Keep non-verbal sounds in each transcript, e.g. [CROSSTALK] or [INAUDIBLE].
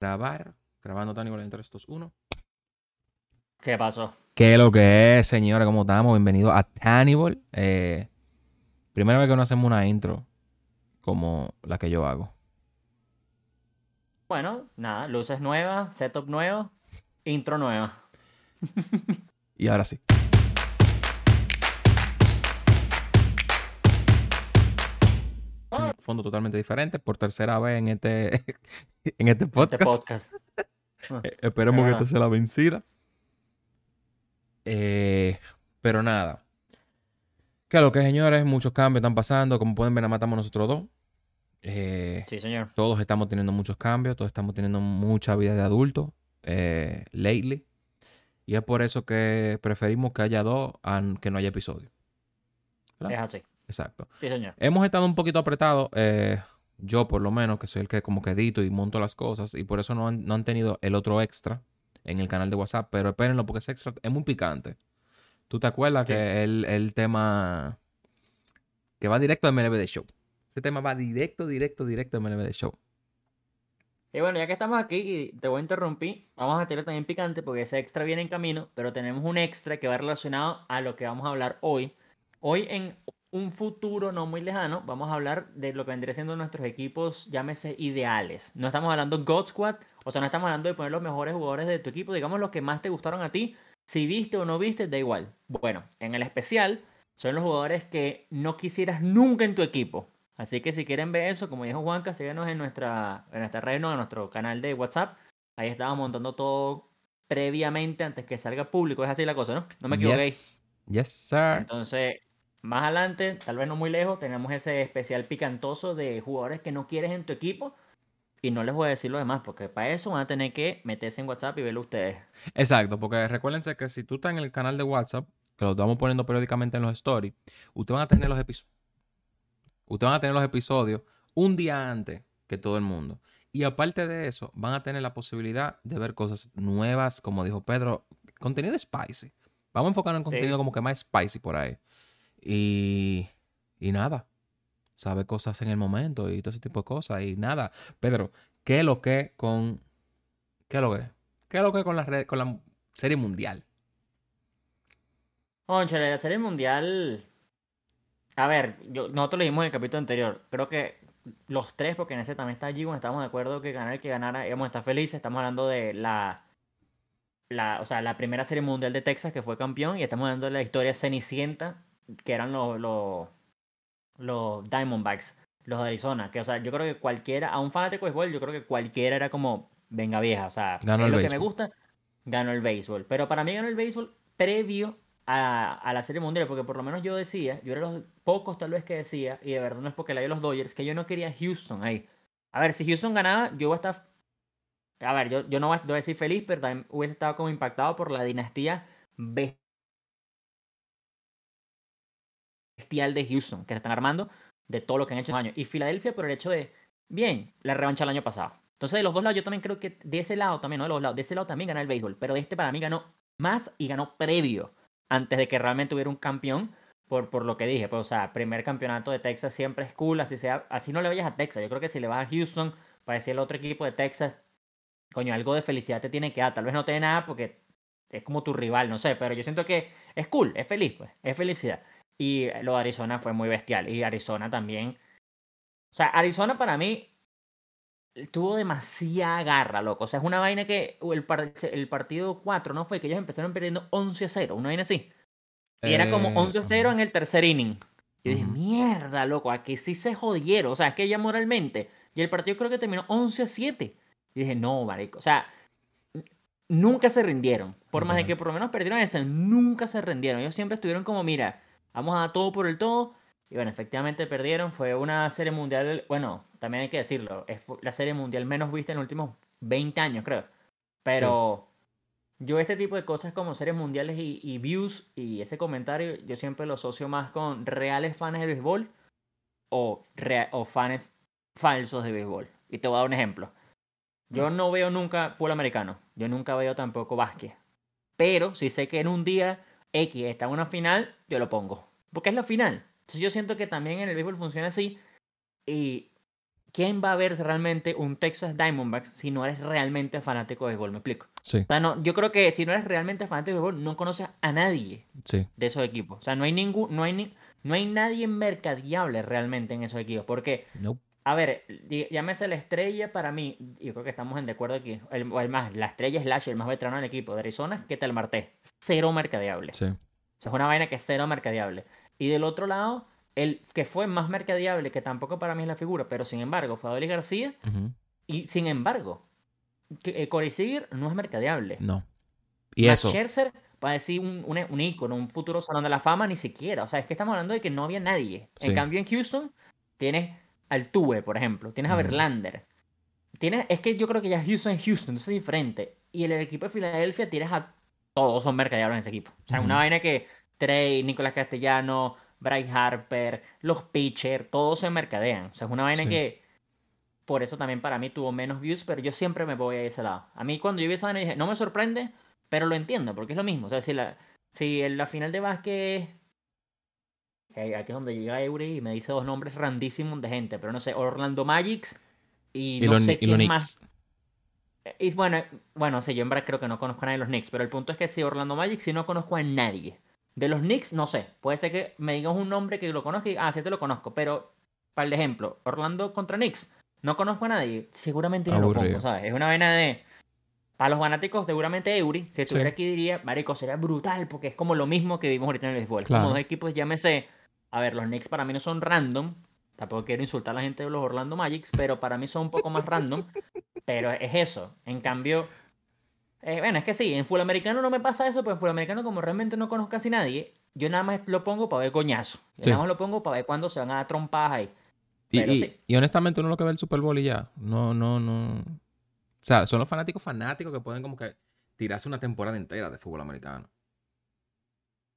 grabar. Grabando Tannibal entre estos uno. ¿Qué pasó? ¿Qué es lo que es, señores? ¿Cómo estamos? Bienvenidos a Tannibal. Eh, primera vez que no hacemos una intro como la que yo hago. Bueno, nada, luces nuevas, setup nuevo, intro nueva. y ahora sí. Un fondo totalmente diferente por tercera vez en este, [LAUGHS] en este podcast. Este podcast. [LAUGHS] Eh, esperemos que esta sea la vencida. Eh, pero nada. Que lo que señores, muchos cambios están pasando. Como pueden ver, nada más estamos nosotros dos. Eh, Sí, señor. todos estamos teniendo muchos cambios, todos estamos teniendo mucha vida de adulto eh, lately. Y es por eso que preferimos que haya dos a que no haya episodio. ¿Verdad? Es así. Exacto. Sí, señor. Hemos estado un poquito apretados, eh, yo por lo menos, que soy el que como que edito y monto las cosas, y por eso no han, no han tenido el otro extra en el canal de WhatsApp, pero espérenlo porque ese extra es muy picante. ¿Tú te acuerdas Sí. que el, el tema que va directo a MLB Show? Ese tema va directo, directo, directo a MLB Show. Y bueno, ya que estamos aquí y te voy a interrumpir, vamos a tener también picante porque ese extra viene en camino, pero tenemos un extra que va relacionado a lo que vamos a hablar hoy. Hoy en un futuro no muy lejano vamos a hablar de lo que vendría siendo nuestros equipos, llámese ideales. No estamos hablando God Squad, o sea, no estamos hablando de poner los mejores jugadores de tu equipo, digamos los que más te gustaron a ti. Si viste o no viste, da igual. Bueno, en el especial son los jugadores que no quisieras nunca en tu equipo. Así que si quieren ver eso, como dijo Juanca, síganos en nuestra, en nuestra red, no, en nuestro canal de WhatsApp. Ahí estábamos montando todo previamente antes que salga público. Es así la cosa, ¿no? No me equivoqué. Yes, yes sir. Entonces, más adelante, tal vez no muy lejos, tenemos ese especial picantoso de jugadores que no quieres en tu equipo. Y no les voy a decir lo demás, porque para eso van a tener que meterse en WhatsApp y verlo ustedes. Exacto, porque recuérdense que si tú estás en el canal de WhatsApp, que lo estamos poniendo periódicamente en los stories, ustedes van a tener los episodios. Ustedes van a tener los episodios un día antes que todo el mundo. Y aparte de eso, van a tener la posibilidad de ver cosas nuevas, como dijo Pedro, contenido spicy. Vamos a enfocarnos en contenido como que más spicy por ahí. Y, y nada, sabe cosas en el momento y todo ese tipo de cosas. Y nada, Pedro, ¿qué es lo que con... ¿Qué es lo que? ¿Qué es lo que con la, red, con la serie mundial? Cónchale, la serie mundial. A ver, nosotros lo dijimos en el capítulo anterior. Creo que los tres, porque en ese también está G1, estamos de acuerdo que ganar el que ganara, íbamos a estar felices. Estamos hablando de la, la, o sea, la primera serie mundial de Texas que fue campeón, y estamos hablando de la historia Cenicienta, que eran los, los, los Diamondbacks, los de Arizona. Que, o sea, yo creo que cualquiera, a un fanático de béisbol, yo creo que cualquiera era como, venga vieja, o sea, Ganó es lo que me gusta, ganó el béisbol. Pero para mí ganó el béisbol previo a, a la Serie Mundial, porque por lo menos yo decía, yo era los pocos tal vez que decía, y de verdad no es porque la de los Dodgers, que yo no quería Houston ahí. A ver, si Houston ganaba, yo iba a estar... A ver, yo, yo no voy a decir feliz, pero también hubiese estado como impactado por la dinastía bestial de Houston, que se están armando de todo lo que han hecho en años. Y Filadelfia por el hecho de, bien, la revancha del año pasado. Entonces, de los dos lados, yo también creo que de ese lado también, no de los lados, de ese lado también gana el béisbol, pero este para mí ganó más y ganó previo, antes de que realmente hubiera un campeón, por, por lo que dije. Pues, o sea, primer campeonato de Texas siempre es cool, así sea, así no le vayas a Texas. Yo creo que si le vas a Houston, para decir el otro equipo de Texas, coño, algo de felicidad te tiene que dar. Tal vez no te dé nada porque es como tu rival, no sé, pero yo siento que es cool, es feliz, pues, es felicidad. Y lo de Arizona fue muy bestial. Y Arizona también. O sea, Arizona para mí tuvo demasiada garra, loco. O sea, es una vaina que el, par- el partido 4, ¿no? Fue que ellos empezaron perdiendo 11 a 0, una vaina así. Y era como Eh, 11 a 0 en el tercer inning. Yo dije, mierda, loco, aquí sí se jodieron. O sea, es que ya moralmente. Y el partido creo que terminó 11 a 7. Y dije, no, marico. O sea, nunca se rindieron. Por más de que por lo menos perdieron ese, nunca se rindieron. Ellos siempre estuvieron como, mira, vamos a todo por el todo. Y bueno, efectivamente perdieron. Fue una serie mundial, bueno, también hay que decirlo, es la serie mundial menos vista en los últimos 20 años, creo. Pero yo este tipo de cosas como series mundiales y, y views y ese comentario, yo siempre lo asocio más con reales fans de béisbol o, fans falsos de béisbol. Y te voy a dar un ejemplo. Yo no veo nunca fútbol americano. Yo nunca veo tampoco básquet. Pero si sé que en un día X está en una final, yo lo pongo. Porque es la final. Entonces yo siento que también en el béisbol funciona así. Y ¿quién va a ver realmente un Texas Diamondbacks si no eres realmente fanático de béisbol? ¿Me explico? Sí, O sea, no, yo creo que si no eres realmente fanático de béisbol, no conoces a nadie sí. de esos equipos. O sea, no hay ningún, no hay ni, no hay nadie mercadiable realmente en esos equipos. Porque, Nope. a ver, llámese la estrella para mí, yo creo que estamos en de acuerdo aquí. El, o el más, la estrella slash, el más veterano del equipo de Arizona, que tal Marte. Cero mercadeable. Sí. O sea, es una vaina que es cero mercadeable. Y del otro lado, el que fue más mercadeable, que tampoco para mí es la figura, pero sin embargo, fue Adolis García. Y sin embargo, que, eh, Corey Seager no es mercadeable. No. Y Max eso. Scherzer, para decir un, un, un ícono, un futuro salón de la fama, ni siquiera. O sea, es que estamos hablando de que no había nadie. En cambio, en Houston, tienes al Tuve, por ejemplo. Tienes a. Verlander. Tienes, es que yo creo que ya Houston es Houston, entonces es diferente. Y el equipo de Filadelfia tienes a todos son mercadeables en ese equipo. O sea, una vaina que Trey, Nicolás Castellano, Bryce Harper, los pitchers, todos se mercadean. O sea, es una vaina Sí. que por eso también para mí tuvo menos views, pero yo siempre me voy a ese lado. A mí cuando yo vi esa vaina dije, no me sorprende, pero lo entiendo, porque es lo mismo. O sea, si la, si en la final de básquet, aquí es donde llega Eury y me dice dos nombres randísimos de gente, pero no sé, Orlando Magics y, Y no sé y quién más. Y bueno, bueno, sí, yo en verdad creo que no conozco a nadie de los Knicks, pero el punto es que si Orlando Magic sí no conozco a nadie. De los Knicks, no sé. Puede ser que me digas un nombre que lo conozca y, ah, sí te lo conozco. Pero, para el ejemplo, Orlando contra Knicks, no conozco a nadie. Seguramente no lo pongo, ¿sabes? Es una vaina de... Para los fanáticos, seguramente Eury, si estuviera Sí. aquí diría, marico, sería brutal porque es como lo mismo que vimos ahorita en el béisbol. Claro. Como dos equipos, llámese... A ver, los Knicks para mí no son random. Tampoco quiero insultar a la gente de los Orlando Magics, pero para mí son un poco más random. Pero es eso. En cambio, eh, bueno, es que sí, en Full Americano no me pasa eso, pero en Full Americano, como realmente no conozco casi nadie, yo nada más lo pongo para ver coñazo. Yo Sí. Nada más lo pongo para ver cuándo se van a dar trompadas ahí. Y, Pero y- sí. y honestamente uno lo que ve el Super Bowl y ya. No, no, no. O sea, son los fanáticos fanáticos que pueden como que tirarse una temporada entera de fútbol americano.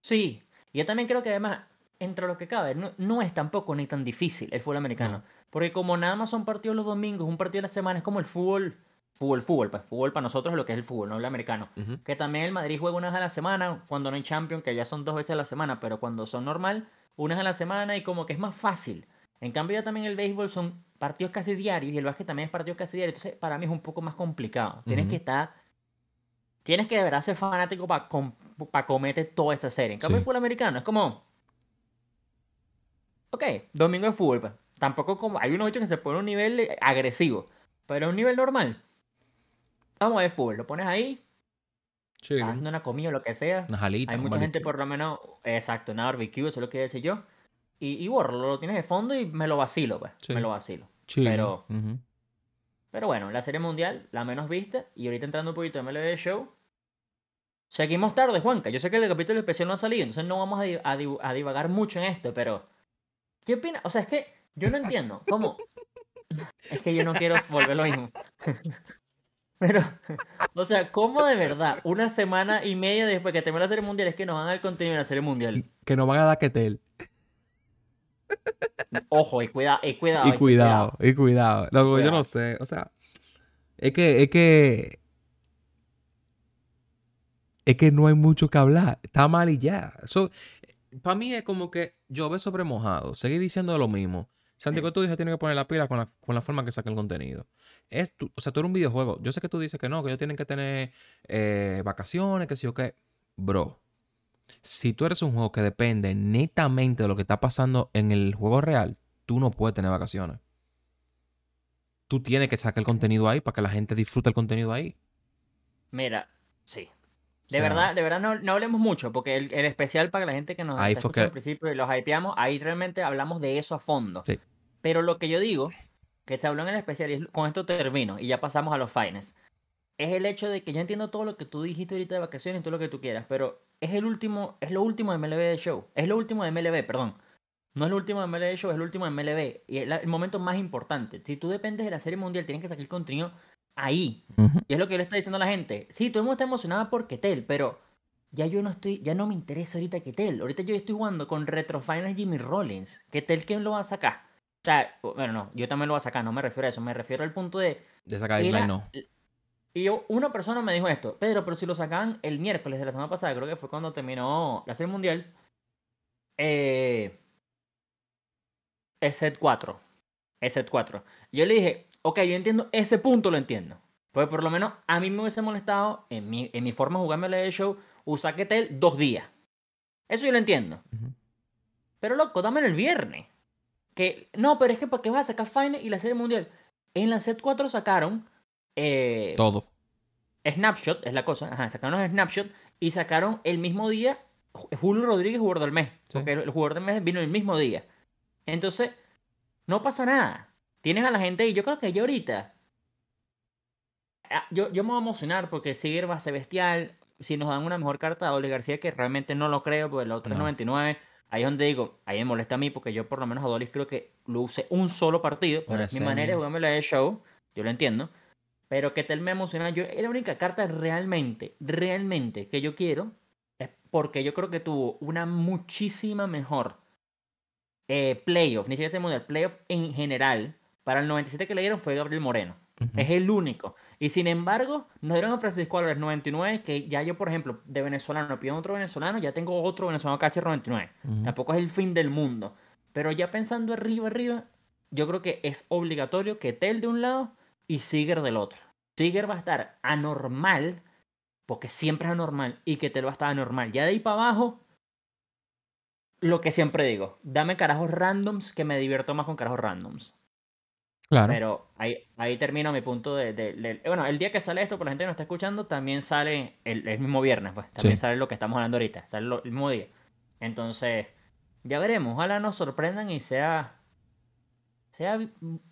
Sí, yo también creo que además, entre lo que cabe, no, no es tampoco ni tan difícil el fútbol americano. No. Porque como nada más son partidos los domingos, un partido a la semana, es como el fútbol, fútbol, fútbol, pues fútbol para nosotros es lo que es el fútbol, no el americano. Ujú. Que también el Madrid juega una vez a la semana, cuando no hay Champions, que ya son dos veces a la semana, pero cuando son normal, una vez a la semana y como que es más fácil. En cambio, ya también el béisbol son partidos casi diarios y el básquet también es partidos casi diarios. Entonces, para mí es un poco más complicado. Tienes que estar. Tienes que de verdad ser fanático para comerte toda esa serie. En cambio, el fútbol americano es como. Ok, domingo de fútbol. pues. Tampoco como. Hay unos hechos que se pone a un nivel agresivo, pero a un nivel normal. Vamos a ver fútbol. Lo pones ahí, Sí. estás haciendo una comida o lo que sea. Una jalita. Hay mucha gente barbecue. por lo menos, exacto, una barbecue, eso es lo que decía yo. Y, y borro, lo tienes de fondo y me lo vacilo, pues. Sí. Me lo vacilo. Chile. pero-. Pero bueno, la serie mundial, la menos vista, y ahorita entrando un poquito de MLB Show. Seguimos tarde, Juanca. Yo sé que el capítulo especial no ha salido, entonces no vamos a, a divagar mucho en esto, pero. ¿Qué opinas? O sea, es que yo no entiendo. ¿Cómo? [LAUGHS] Es que yo no quiero volver lo mismo. [LAUGHS] Pero, o sea, ¿cómo de verdad una semana y media después que termine la serie mundial es que nos van al contenido de la serie mundial? Que nos van a dar quetel. Ojo, y cuidado, y cuidado. Y que cuidado, y cuidado. Loco, yo Cuidado. no sé. O sea, es que, es que. Es que no hay mucho que hablar. Está mal y ya. Eso, para mí es como que llover sobre mojado. Seguir diciendo lo mismo. Santiago, tú dices tienes que poner la pila con la, con la forma que el contenido. Es tu- o sea, tú eres un videojuego. Yo sé que tú dices que no, que ellos tienen que tener eh, vacaciones, que sí o qué. Bro, si tú eres un juego que depende netamente de lo que está pasando en el juego real, tú no puedes tener vacaciones. Tú tienes que sacar el contenido ahí para que la gente disfrute el contenido ahí. Mira, sí. O De sea, verdad, de verdad no, no hablemos mucho, porque el, el especial para la gente que nos Ahí está fue que- al principio y los hypeamos, ahí realmente hablamos de eso a fondo. Sí. Pero lo que yo digo, que te habló en el especial, y con esto termino, y ya pasamos a los fines, es el hecho de que yo entiendo todo lo que tú dijiste ahorita de vacaciones y todo lo que tú quieras, pero es el último, es lo último de MLB de show, es lo último de MLB, perdón. No es lo último de MLB de show, es lo último de MLB, y es la- el momento más importante. Si tú dependes de la serie mundial, tienes que sacar el contenido ahí. Y es lo que yo le estoy diciendo a la gente. Sí, todo el mundo está emocionado por Ketel, pero ya yo no estoy, ya no me interesa ahorita Ketel. Ahorita yo estoy jugando con Retro Finals Jimmy Rollins. Ketel, ¿quién lo va a sacar? O sea, bueno, no, yo también lo voy a sacar, no me refiero a eso, me refiero al punto de. De sacar el no. Y yo, una persona me dijo esto, Pedro, pero si lo sacaban el miércoles de la semana pasada, creo que fue cuando terminó la serie mundial, eh, set 4. es set 4. Yo le dije, ok, yo entiendo, ese punto lo entiendo. Pues por lo menos a mí me hubiese molestado en mi, en mi forma de jugarme el show usar Ketel dos días. Eso yo lo entiendo. Pero loco, dámelo el viernes. Que, no, pero es que ¿para qué vas a sacar Final y la Serie Mundial? En la set 4 sacaron... Eh, Todo. Snapshot, es la cosa. Ajá, sacaron los Snapshot y sacaron el mismo día Julio Rodríguez, jugador del mes. Porque el jugador del mes vino el mismo día. Entonces, no pasa nada. Tienes a la gente y yo creo que ya ahorita. Ah, yo, yo me voy a emocionar porque Siger va a ser bestial. Si nos dan una mejor carta de Ole García, que realmente no lo creo, porque la otra es 99. Ahí es donde digo, ahí me molesta a mí porque yo por lo menos a Dolis creo que lo use un solo partido. Pero es mi manera de jugarme la de show. Yo lo entiendo. Pero que tal me emociona. Yo, es la única carta realmente, realmente que yo quiero. Es porque yo creo que tuvo una muchísima mejor eh, playoff. Ni siquiera se mundial, playoff en general. Para el 97 que le dieron fue Gabriel Moreno. Es el único. Y sin embargo, nos dieron a Francisco Álvarez 99, que ya yo, por ejemplo, de venezolano pido otro venezolano, ya tengo otro venezolano caché 99. Tampoco es el fin del mundo. Pero ya pensando arriba, arriba, yo creo que es obligatorio que Tel de un lado y Siger del otro. Siger va a estar anormal, porque siempre es anormal, y que Tel va a estar anormal. Ya de ahí para abajo, lo que siempre digo, dame carajos randoms que me divierto más con carajos randoms. Pero ahí, ahí termino mi punto de, Bueno, el día que sale esto, por la gente que nos está escuchando, también sale el, mismo viernes, pues. También sale lo que estamos hablando ahorita. Sale el mismo día. Entonces, ya veremos. Ojalá nos sorprendan y sea. Sea,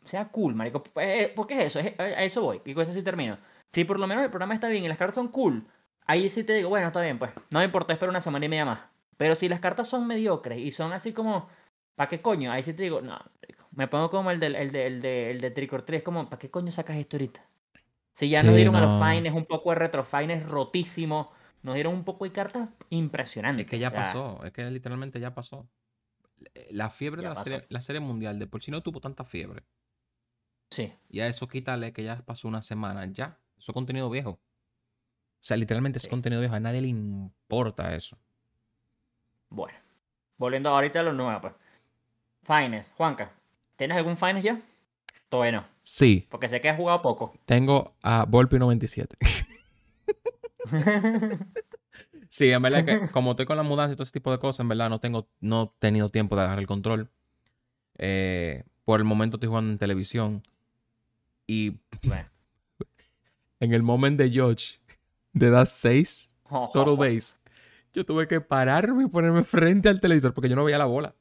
sea cool, marico. Eh, eh, porque es eso, a eso voy. Y con eso sí termino. Si por lo menos el programa está bien y las cartas son cool, ahí sí te digo, bueno, está bien, pues. No me importa, espero una semana y media más. Pero si las cartas son mediocres y son así como. ¿Para qué coño? Ahí sí te digo, no, me pongo como el de, el de, el de, el de Tricor 3, como, ¿para qué coño sacas esto ahorita? Si ya nos dieron a los fines un poco de retrofines rotísimo, nos dieron un poco de cartas impresionantes. Es que ya pasó, es que literalmente ya pasó. La fiebre de la serie, la serie, mundial, de por si no tuvo tanta fiebre. Sí. Y a eso quítale que ya pasó una semana, ya. Eso es contenido viejo. O sea, literalmente es contenido viejo. A nadie le importa eso. Bueno. Volviendo ahorita a lo nuevo, pues. Fines. Juanca, ¿Tienes algún finest ya? Todavía no. Sí. Porque sé que has jugado poco. [LAUGHS] Tengo a Volpi 97. [LAUGHS] sí, en verdad que como estoy con la mudanza y todo ese tipo de cosas, en verdad no tengo, no he tenido tiempo de agarrar el control. Eh, por el momento estoy jugando en televisión. Y [LAUGHS] en el momento de George, de edad 6, Total Base, yo tuve que pararme y ponerme frente al televisor porque yo no veía la bola.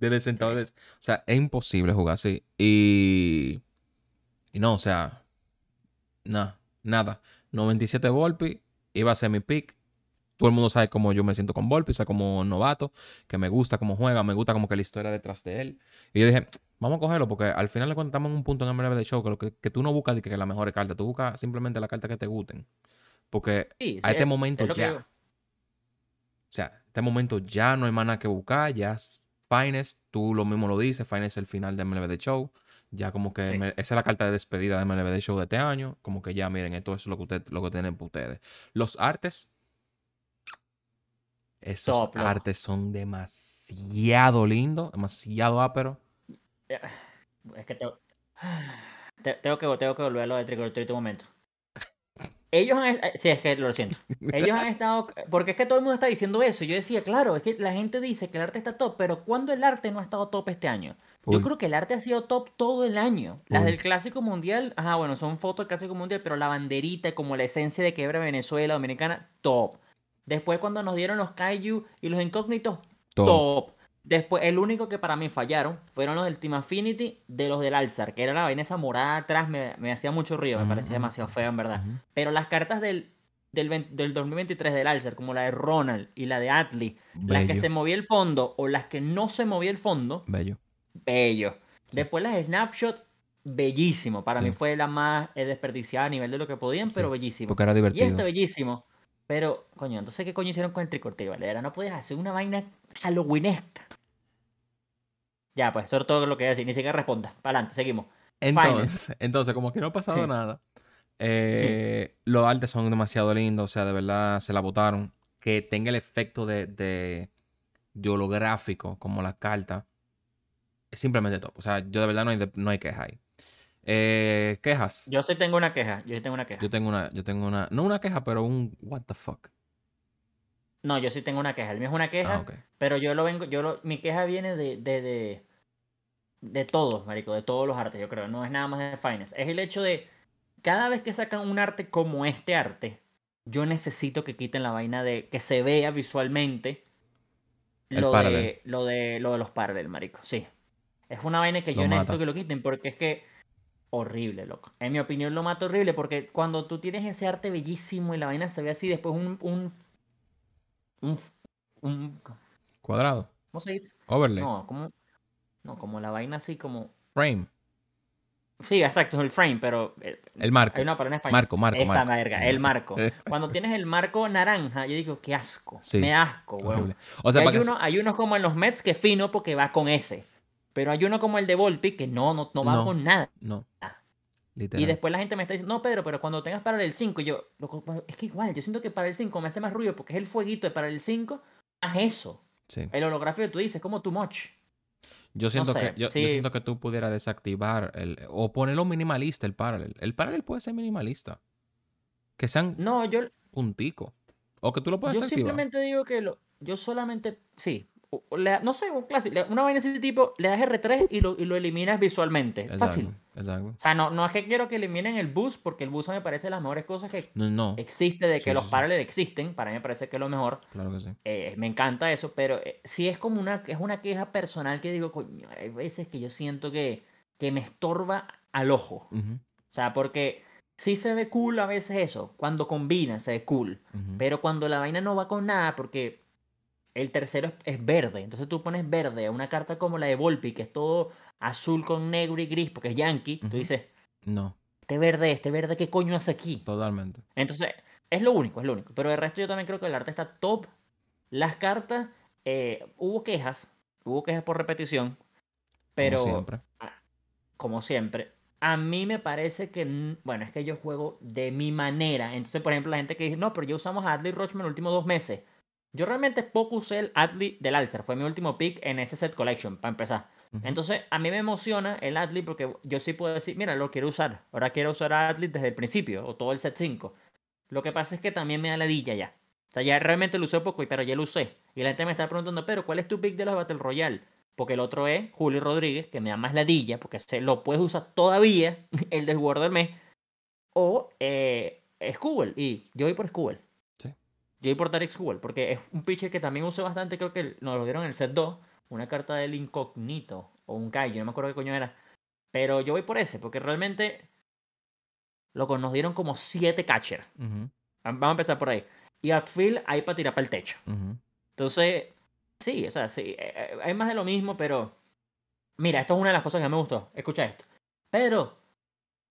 Desde sentado. O sea, es imposible jugar así. Y. Y no, o sea. Nada, nada. 97 Volpi. Iba a ser mi pick. Todo el mundo sabe cómo yo me siento con Volpi. O sea, como novato. Que me gusta cómo juega. Me gusta como que la historia detrás de él. Y yo dije, vamos a cogerlo. Porque al final le contamos en un punto en MLB de show. Que, lo que, que tú no buscas de que, la mejor carta. Tú buscas simplemente la carta que te gusten. Porque a este momento ya. O sea, este momento ya no hay más nada que buscar. Ya Finest, tú lo mismo lo dices, Finest es el final de MLB The Show. Ya como que esa es la carta de despedida de MLB The Show de este año. Como que ya miren, esto es lo que, usted, lo que tienen para ustedes. Los artes. Esos artes son demasiado lindos, demasiado áperos. Es que tengo, [SIGHS] tengo que, tengo que volver a lo de Tricolor un momento. Ellos han, eh, sí, es que lo siento. [LAUGHS] Ellos han estado, porque es que todo el mundo está diciendo eso. Yo decía, claro, es que la gente dice que el arte está top, pero ¿cuándo el arte no ha estado top este año? Yo creo que el arte ha sido top todo el año. Las del Clásico Mundial, ajá, bueno, son fotos del Clásico Mundial, pero la banderita, como la esencia de que era Venezuela, Dominicana, top. Después cuando nos dieron los Kaiju y los incógnitos, top. Después, el único que para mí fallaron fueron los del Team Affinity de los del Alzar, que era la vaina esa morada atrás, me, hacía mucho ruido, me parecía demasiado feo en verdad. Pero las cartas del, del, del, 2023 del Alzar, como la de Ronald y la de Atlee, las que se movía el fondo o las que no se movía el fondo, bello. Bello. Después las Snapshot, bellísimo. Para mí fue la más desperdiciada a nivel de lo que podían, pero bellísimo. Porque era divertido. Y este bellísimo. Pero, coño, entonces, ¿qué coño hicieron con el tricorte, ¿vale? No podías hacer una vaina halloweenesca. Ya, pues, eso es todo lo que voy a decir. Ni siquiera responda. Para adelante, seguimos. Entonces, entonces, como que no ha pasado nada. Eh, los artes son demasiado lindos. O sea, de verdad se la botaron. Que tenga el efecto de, de, holográfico, como la carta. es simplemente top. O sea, yo de verdad no hay, de- no hay queja ahí. Eh, quejas. Yo sí tengo una queja. Yo sí tengo una queja. Yo tengo una, yo tengo una, no una queja, pero un what the fuck. No, yo sí tengo una queja. El mío es una queja, Ah, pero yo lo vengo, yo lo, mi queja viene de, de, de, de todos, marico, de todos los artes, yo creo. No es nada más de Finance. Es el hecho de cada vez que sacan un arte como este arte, yo necesito que quiten la vaina de que se vea visualmente lo de, lo de lo de los parallel, marico. Sí. Es una vaina que Lo yo necesito mata. que lo quiten porque es que horrible, loco. En mi opinión lo mata horrible porque cuando tú tienes ese arte bellísimo y la vaina se ve así, después un un un, un- Cuadrado. ¿cómo se dice? Overlay. No, como no, como la vaina así como Frame. Sí, exacto, es el frame, pero eh, El marco. hay una palabra en español. Marco, marco, Esa marco. verga, el marco. [LAUGHS] Cuando tienes el marco naranja, yo digo, qué asco. Sí, Me asco. Horrible. O sea, hay, que... uno, hay unos como en los Mets que es fino porque va con ese. Pero hay uno como el de Volpi que no, no, no va No. con nada. No. Ah. Literal. Y después la gente me está diciendo, no, Pedro, pero cuando tengas para el 5, y yo, pues, es que igual, yo siento que para el 5 me hace más ruido porque es el fueguito de para el 5, haz eso. Sí. El holográfico que tú dices, como too much. Yo siento, sé, que, yo, yo siento que tú pudieras desactivar el, o ponerlo minimalista el parallel. El parallel puede ser minimalista. Que sean No, yo, puntico. O que tú lo puedas yo activar. simplemente digo que lo, yo solamente, sí, le no sé, un clásico, una vaina de ese tipo, le das R3 y lo, y lo eliminas visualmente. Exacto, Fácil. Exacto. O sea, no, no es que quiero que eliminen el boost, porque el boost me parece de las mejores cosas que No, no. existe, de que Sí, los sí, parallels existen, para mí me parece que es lo mejor. Claro que sí. Eh, me encanta eso, pero eh, sí es como una, es una queja personal que digo, coño, hay veces que yo siento que, que me estorba al ojo. O sea, porque sí se ve cool a veces eso, cuando combina se ve cool, pero cuando la vaina no va con nada, porque el tercero es, es verde, entonces tú pones verde a una carta como la de Volpi, que es todo azul con negro y gris, porque es Yankee, tú dices, No, este verde, este verde, ¿qué coño hace aquí? totalmente. Entonces, es lo único, es lo único. Pero el resto yo también creo que el arte está top. Las cartas, eh, hubo quejas, hubo quejas por repetición, pero Como siempre. como siempre, a mí me parece que, bueno, es que yo juego de mi manera. Entonces, por ejemplo, la gente que dice, no, pero yo usamos a Adley Rochman los últimos dos meses. Yo realmente poco usé el Adley del Alter, fue mi último pick en ese set collection, para empezar. Entonces, a mí me emociona el Adley porque yo sí puedo decir, mira, lo quiero usar. Ahora quiero usar a Adley desde el principio, o todo el set 5. Lo que pasa es que también me da ladilla ya. O sea, ya realmente lo usé poco, pero ya lo usé. Y la gente me está preguntando, pero ¿cuál es tu pick de los Battle Royale? Porque el otro es Julio Rodríguez, que me da más ladilla, porque se lo puedes usar todavía, [LAUGHS] el del del mes. O eh, y yo voy por Skubel. Sí. Yo voy por Tarek Skubel, porque es un pitcher que también usé bastante, creo que nos lo dieron en el set 2, una carta del incógnito, o un Kai, yo no me acuerdo qué coño era. Pero yo voy por ese, porque realmente, loco, nos dieron como 7 catchers. Vamos a empezar por ahí. Y outfield hay para tirar para el techo. Entonces, sí, o sea, sí, eh, eh, hay más de lo mismo, pero mira, esto es una de las cosas que me gustó. Escucha esto. Pedro,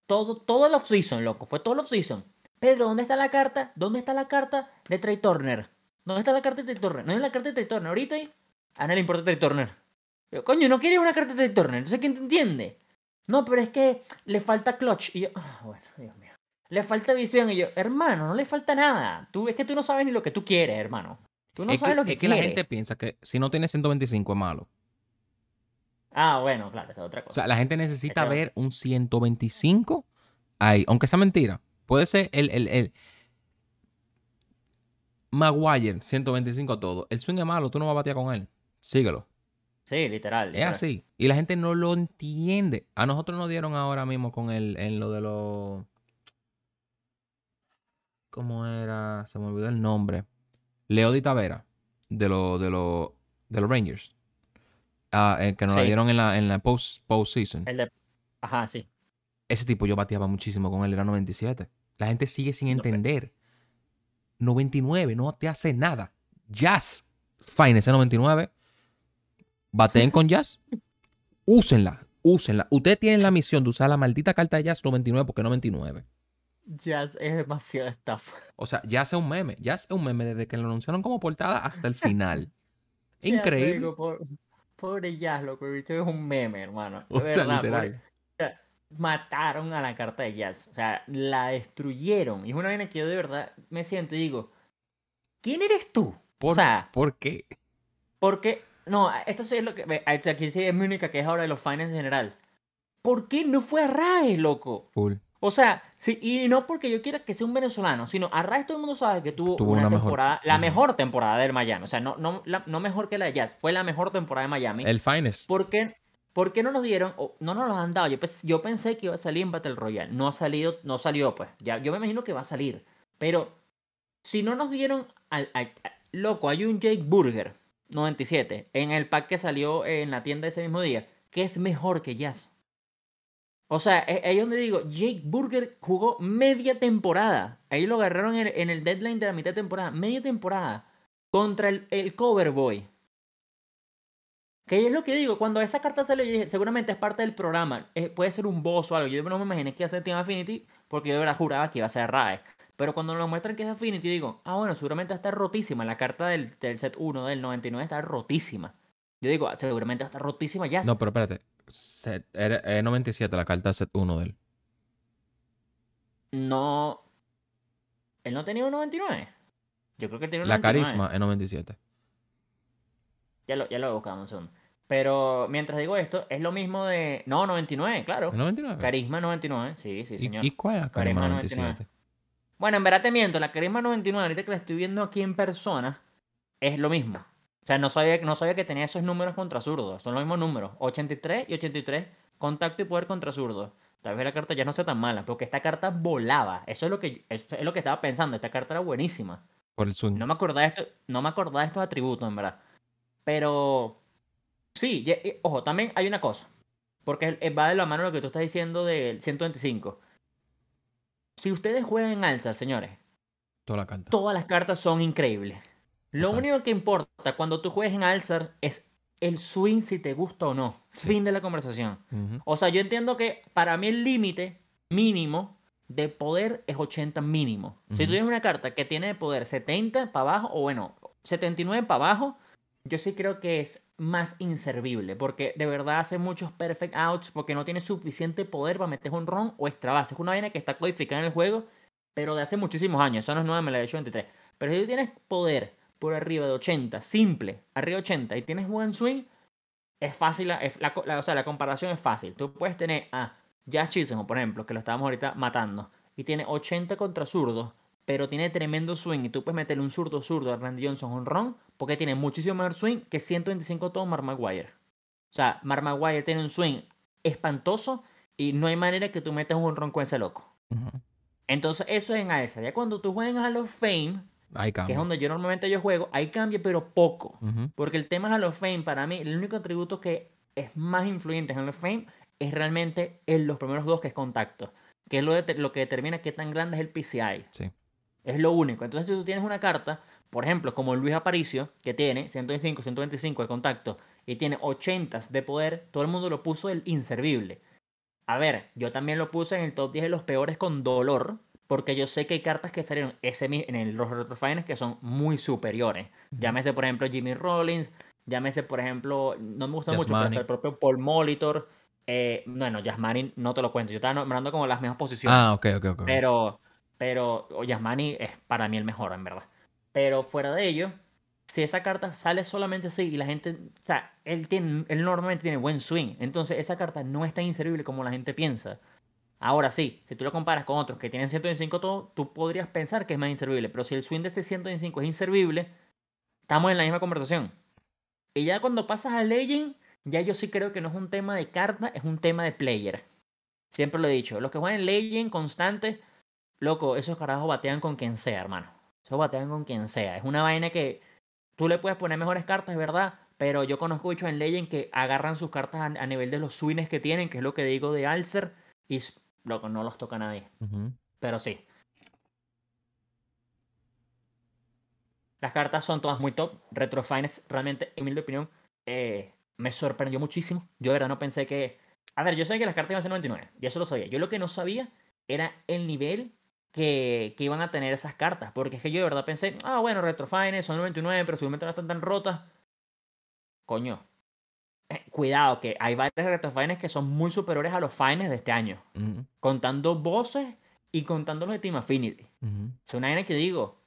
todo, todo el off-season, loco, fue todo el off-season. Pedro, ¿dónde está la carta? ¿Dónde está la carta de Trey Turner? ¿Dónde está la carta de Trey Turner? ¿No es la carta de Trey Turner? Ahorita a nadie le importa Trey Turner. Yo, coño, no quieres una carta de Trey Turner, entonces ¿quién te entiende? No, pero es que le falta clutch. Y yo, ah, bueno, Dios mío. Le falta visión. Y yo, hermano, no le falta nada. Tú, es que tú no sabes ni lo que tú quieres, hermano. Tú no es sabes que, lo que es que la quieres. gente piensa que si no tiene 125 es malo. Ah, bueno, claro, esa es otra O cosa. sea, la gente necesita ver un 125 ahí. Aunque sea mentira. Puede ser el, el, el Maguire, 125 todo. El swing es malo, tú no vas a batear con él. Síguelo. sí, literal. Es así. Y la gente no lo entiende. A nosotros nos dieron ahora mismo con el, en lo de los... ¿Cómo era? Se me olvidó el nombre. Leo Di Tavera. De los de los de los Rangers. Ah, el que nos la dieron en la, en la post, postseason. El de... Ajá, sí. Ese tipo yo bateaba muchísimo con él, era 97. La gente sigue sin entender. 99 no te hace nada. Jazz. Fine, ese 99. Bateen con Jazz. [LAUGHS] Úsenla. Úsenla. Ustedes tienen la misión de usar la maldita carta de Jazz 99 porque 99. Jazz es demasiado estafa. O sea, Jazz es un meme. Jazz es un meme desde que lo anunciaron como portada hasta el final. [LAUGHS] Increíble. Pobre, pobre Jazz, loco. bicho es un meme, hermano. O sea, verdad, literal. Mataron a la carta de Jazz. O sea, la destruyeron. Y es una vaina que yo de verdad me siento y digo, ¿quién eres tú? ¿Por, o sea, ¿por qué? Porque no, esto sí es lo que. Aquí sí es mi única queja ahora de los finals en general. ¿Por qué no fue Arraes, loco? O sea, sí, y no porque yo quiera que sea un venezolano, sino Arraes todo el mundo sabe que tuvo, Tuvo una, una mejor- temporada, la mejor temporada del Miami. O sea, no, no, la- no mejor que la de Jazz, fue la mejor temporada de Miami. El finest. ¿Por qué, por qué no nos dieron, o no nos los han dado? Yo, pens- yo pensé que iba a salir en Battle Royale. No ha salido, no salió, pues. Ya, yo me imagino que va a salir. Pero si no nos dieron al, loco, hay un Jake Burger 97 en el pack que salió en la tienda ese mismo día, que es mejor que Jazz. O sea, e- ahí es donde digo, Jake Burger jugó media temporada. Ahí lo agarraron en el, en el deadline de la mitad de temporada. Media temporada. Contra el, el Cover Boy. Que es lo que digo, cuando esa carta sale, yo dije, seguramente es parte del programa. eh, puede ser un boss o algo. Yo no me imaginé que iba a ser Team Affinity porque yo de verdad juraba que iba a ser Rae. Pero cuando nos muestran que es Affinity, digo, ah, bueno, seguramente estar rotísima. La carta del, del set 1 del 99 está rotísima. Yo digo, "Ah, seguramente estar rotísima ya. No, pero espérate. Set, era, era 97 la carta set 1 de él. No. ¿Él no tenía un 99? Yo creo que tenía un La 99. carisma es 97. Ya lo, ya lo buscamos un segundo. Pero mientras digo esto, es lo mismo de. No, 99, claro. ¿Es 99? Carisma 99, sí, sí, ¿Y- señor. ¿Y, cuál es la Carisma carisma 99? 97? Bueno, en verdad te miento, la Carisma 99, ahorita que la estoy viendo aquí en persona, es lo mismo. O sea, no sabía, no sabía que tenía esos números contra zurdos. Son los mismos números. 83 y 83. Contacto y poder contra zurdos. Tal vez la carta ya no sea tan mala, porque esta carta volaba. Eso es lo que, eso es lo que estaba pensando. Esta carta era buenísima. Por el swing. No me acordaba de esto, no me acordaba de estos atributos, en verdad. Pero sí, y- ojo, también hay una cosa. Porque eh, va de la mano lo que tú estás diciendo del 125. Si ustedes juegan en alza, señores, Toda la todas las cartas son increíbles. Lo único que importa cuando tú juegues en Alzar es el swing si te gusta o no. Fin de la conversación. O sea, yo entiendo que para mí el límite mínimo de poder es 80 mínimo. Si tú tienes una carta que tiene de poder 70 para abajo, o bueno, 79 para abajo, yo sí creo que es más inservible. Porque de verdad hace muchos perfect outs porque no tiene suficiente poder para meter un ron o extra base. Es una vaina que está codificada en el juego, pero de hace muchísimos años. Eso no es nueva, me la he hecho 23. Pero si tú tienes poder por arriba de 80, simple, arriba de 80, y tienes buen swing, es fácil, la, o sea, la comparación es fácil. Tú puedes tener a Jazz Chisholm, por ejemplo, que lo estábamos ahorita matando, y tiene 80 contra zurdos, pero tiene tremendo swing, y tú puedes meterle un zurdo zurdo a Randy Johnson un ron, porque tiene muchísimo mejor swing que 125 todo Mark Maguire. O sea, Mark Maguire tiene un swing espantoso, y no hay manera que tú metas un ron con ese loco. Entonces, eso es en AESA. Ya cuando tú juegas en Hall of Fame, Ahí que es donde yo normalmente yo juego, ahí cambia, pero poco. Porque el tema Hall of Fame, para mí, el único atributo que es más influyente en Hall of Fame es realmente en los primeros dos, que es contacto. Que es lo, de- lo que determina qué tan grande es el PCI. Sí. Es lo único. Entonces, si tú tienes una carta, por ejemplo, como Luis Aparicio, que tiene 125, 125 de contacto y tiene 80 de poder, todo el mundo lo puso el inservible. A ver, yo también lo puse en el top 10 de los peores con dolor, porque yo sé que hay cartas que salieron ese, en el, retrofinals que son muy superiores. Llámese, por ejemplo, Jimmy Rollins, llámese, por ejemplo, no me gusta mucho, pero hasta el propio Paul Molitor. Eh, bueno, Yasmani no te lo cuento, yo estaba nombrando como las mismas posiciones. Ah, ok, ok, ok. Pero, pero Yasmani es para mí el mejor, en verdad. Pero fuera de ello, si esa carta sale solamente así y la gente, o sea, él, tiene, él normalmente tiene buen swing, entonces esa carta no es tan inservible como la gente piensa. Ahora sí, si tú lo comparas con otros que tienen 125 todo, tú podrías pensar que es más inservible, pero si el swing de ese 125 es inservible, estamos en la misma conversación. Y ya cuando pasas a Legend, ya yo sí creo que no es un tema de carta, es un tema de player. Siempre lo he dicho, los que juegan Legend constante, loco, esos carajos batean con quien sea, hermano. Esos batean con quien sea. Es una vaina que tú le puedes poner mejores cartas, es verdad, pero yo conozco muchos en Legend que agarran sus cartas a, a nivel de los swings que tienen, que es lo que digo de Alcer, y loco, no los toca a nadie. Pero sí. Las cartas son todas muy top. Retro Finance, realmente, en mi opinión, eh, me sorprendió muchísimo. Yo, de verdad, no pensé que. A ver, yo sabía que las cartas iban a ser 99. Y eso lo sabía. Yo lo que no sabía era el nivel que, que iban a tener esas cartas. Porque es que yo, de verdad, pensé, ah, bueno, Retro Finance son 99, pero seguramente no están tan rotas. Coño. Eh, cuidado, que hay varias Retro Finance que son muy superiores a los Finance de este año contando voces y contando los de Team Affinity. Ujú. Es una vaina que digo,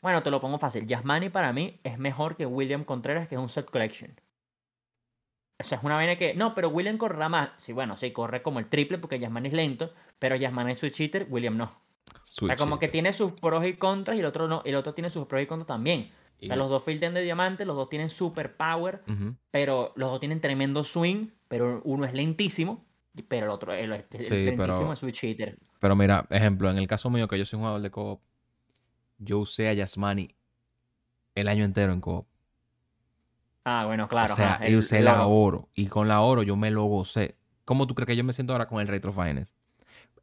bueno, te lo pongo fácil. Yasmani para mí es mejor que William Contreras, que es un set collection. O sea, es una vaina que. No, pero William correrá más. Sí, bueno, sí, corre como el triple porque Yasman es lento, pero Yasman es su cheater, William no. O sea, como que tiene sus pros y contras y el otro no. El otro tiene sus pros y contras también. O sea, los dos filtran de diamante, los dos tienen super power, pero los dos tienen tremendo swing, pero uno es lentísimo, pero el otro es, lentísimo, es su cheater. Pero mira, ejemplo, en el caso mío, que yo soy un jugador de co yo usé a Yasmani el año entero en co Ah, bueno, claro. O sea, yo usé la oro. Y con la oro yo me lo gocé. ¿Cómo tú crees que yo me siento ahora con el Retro Finance?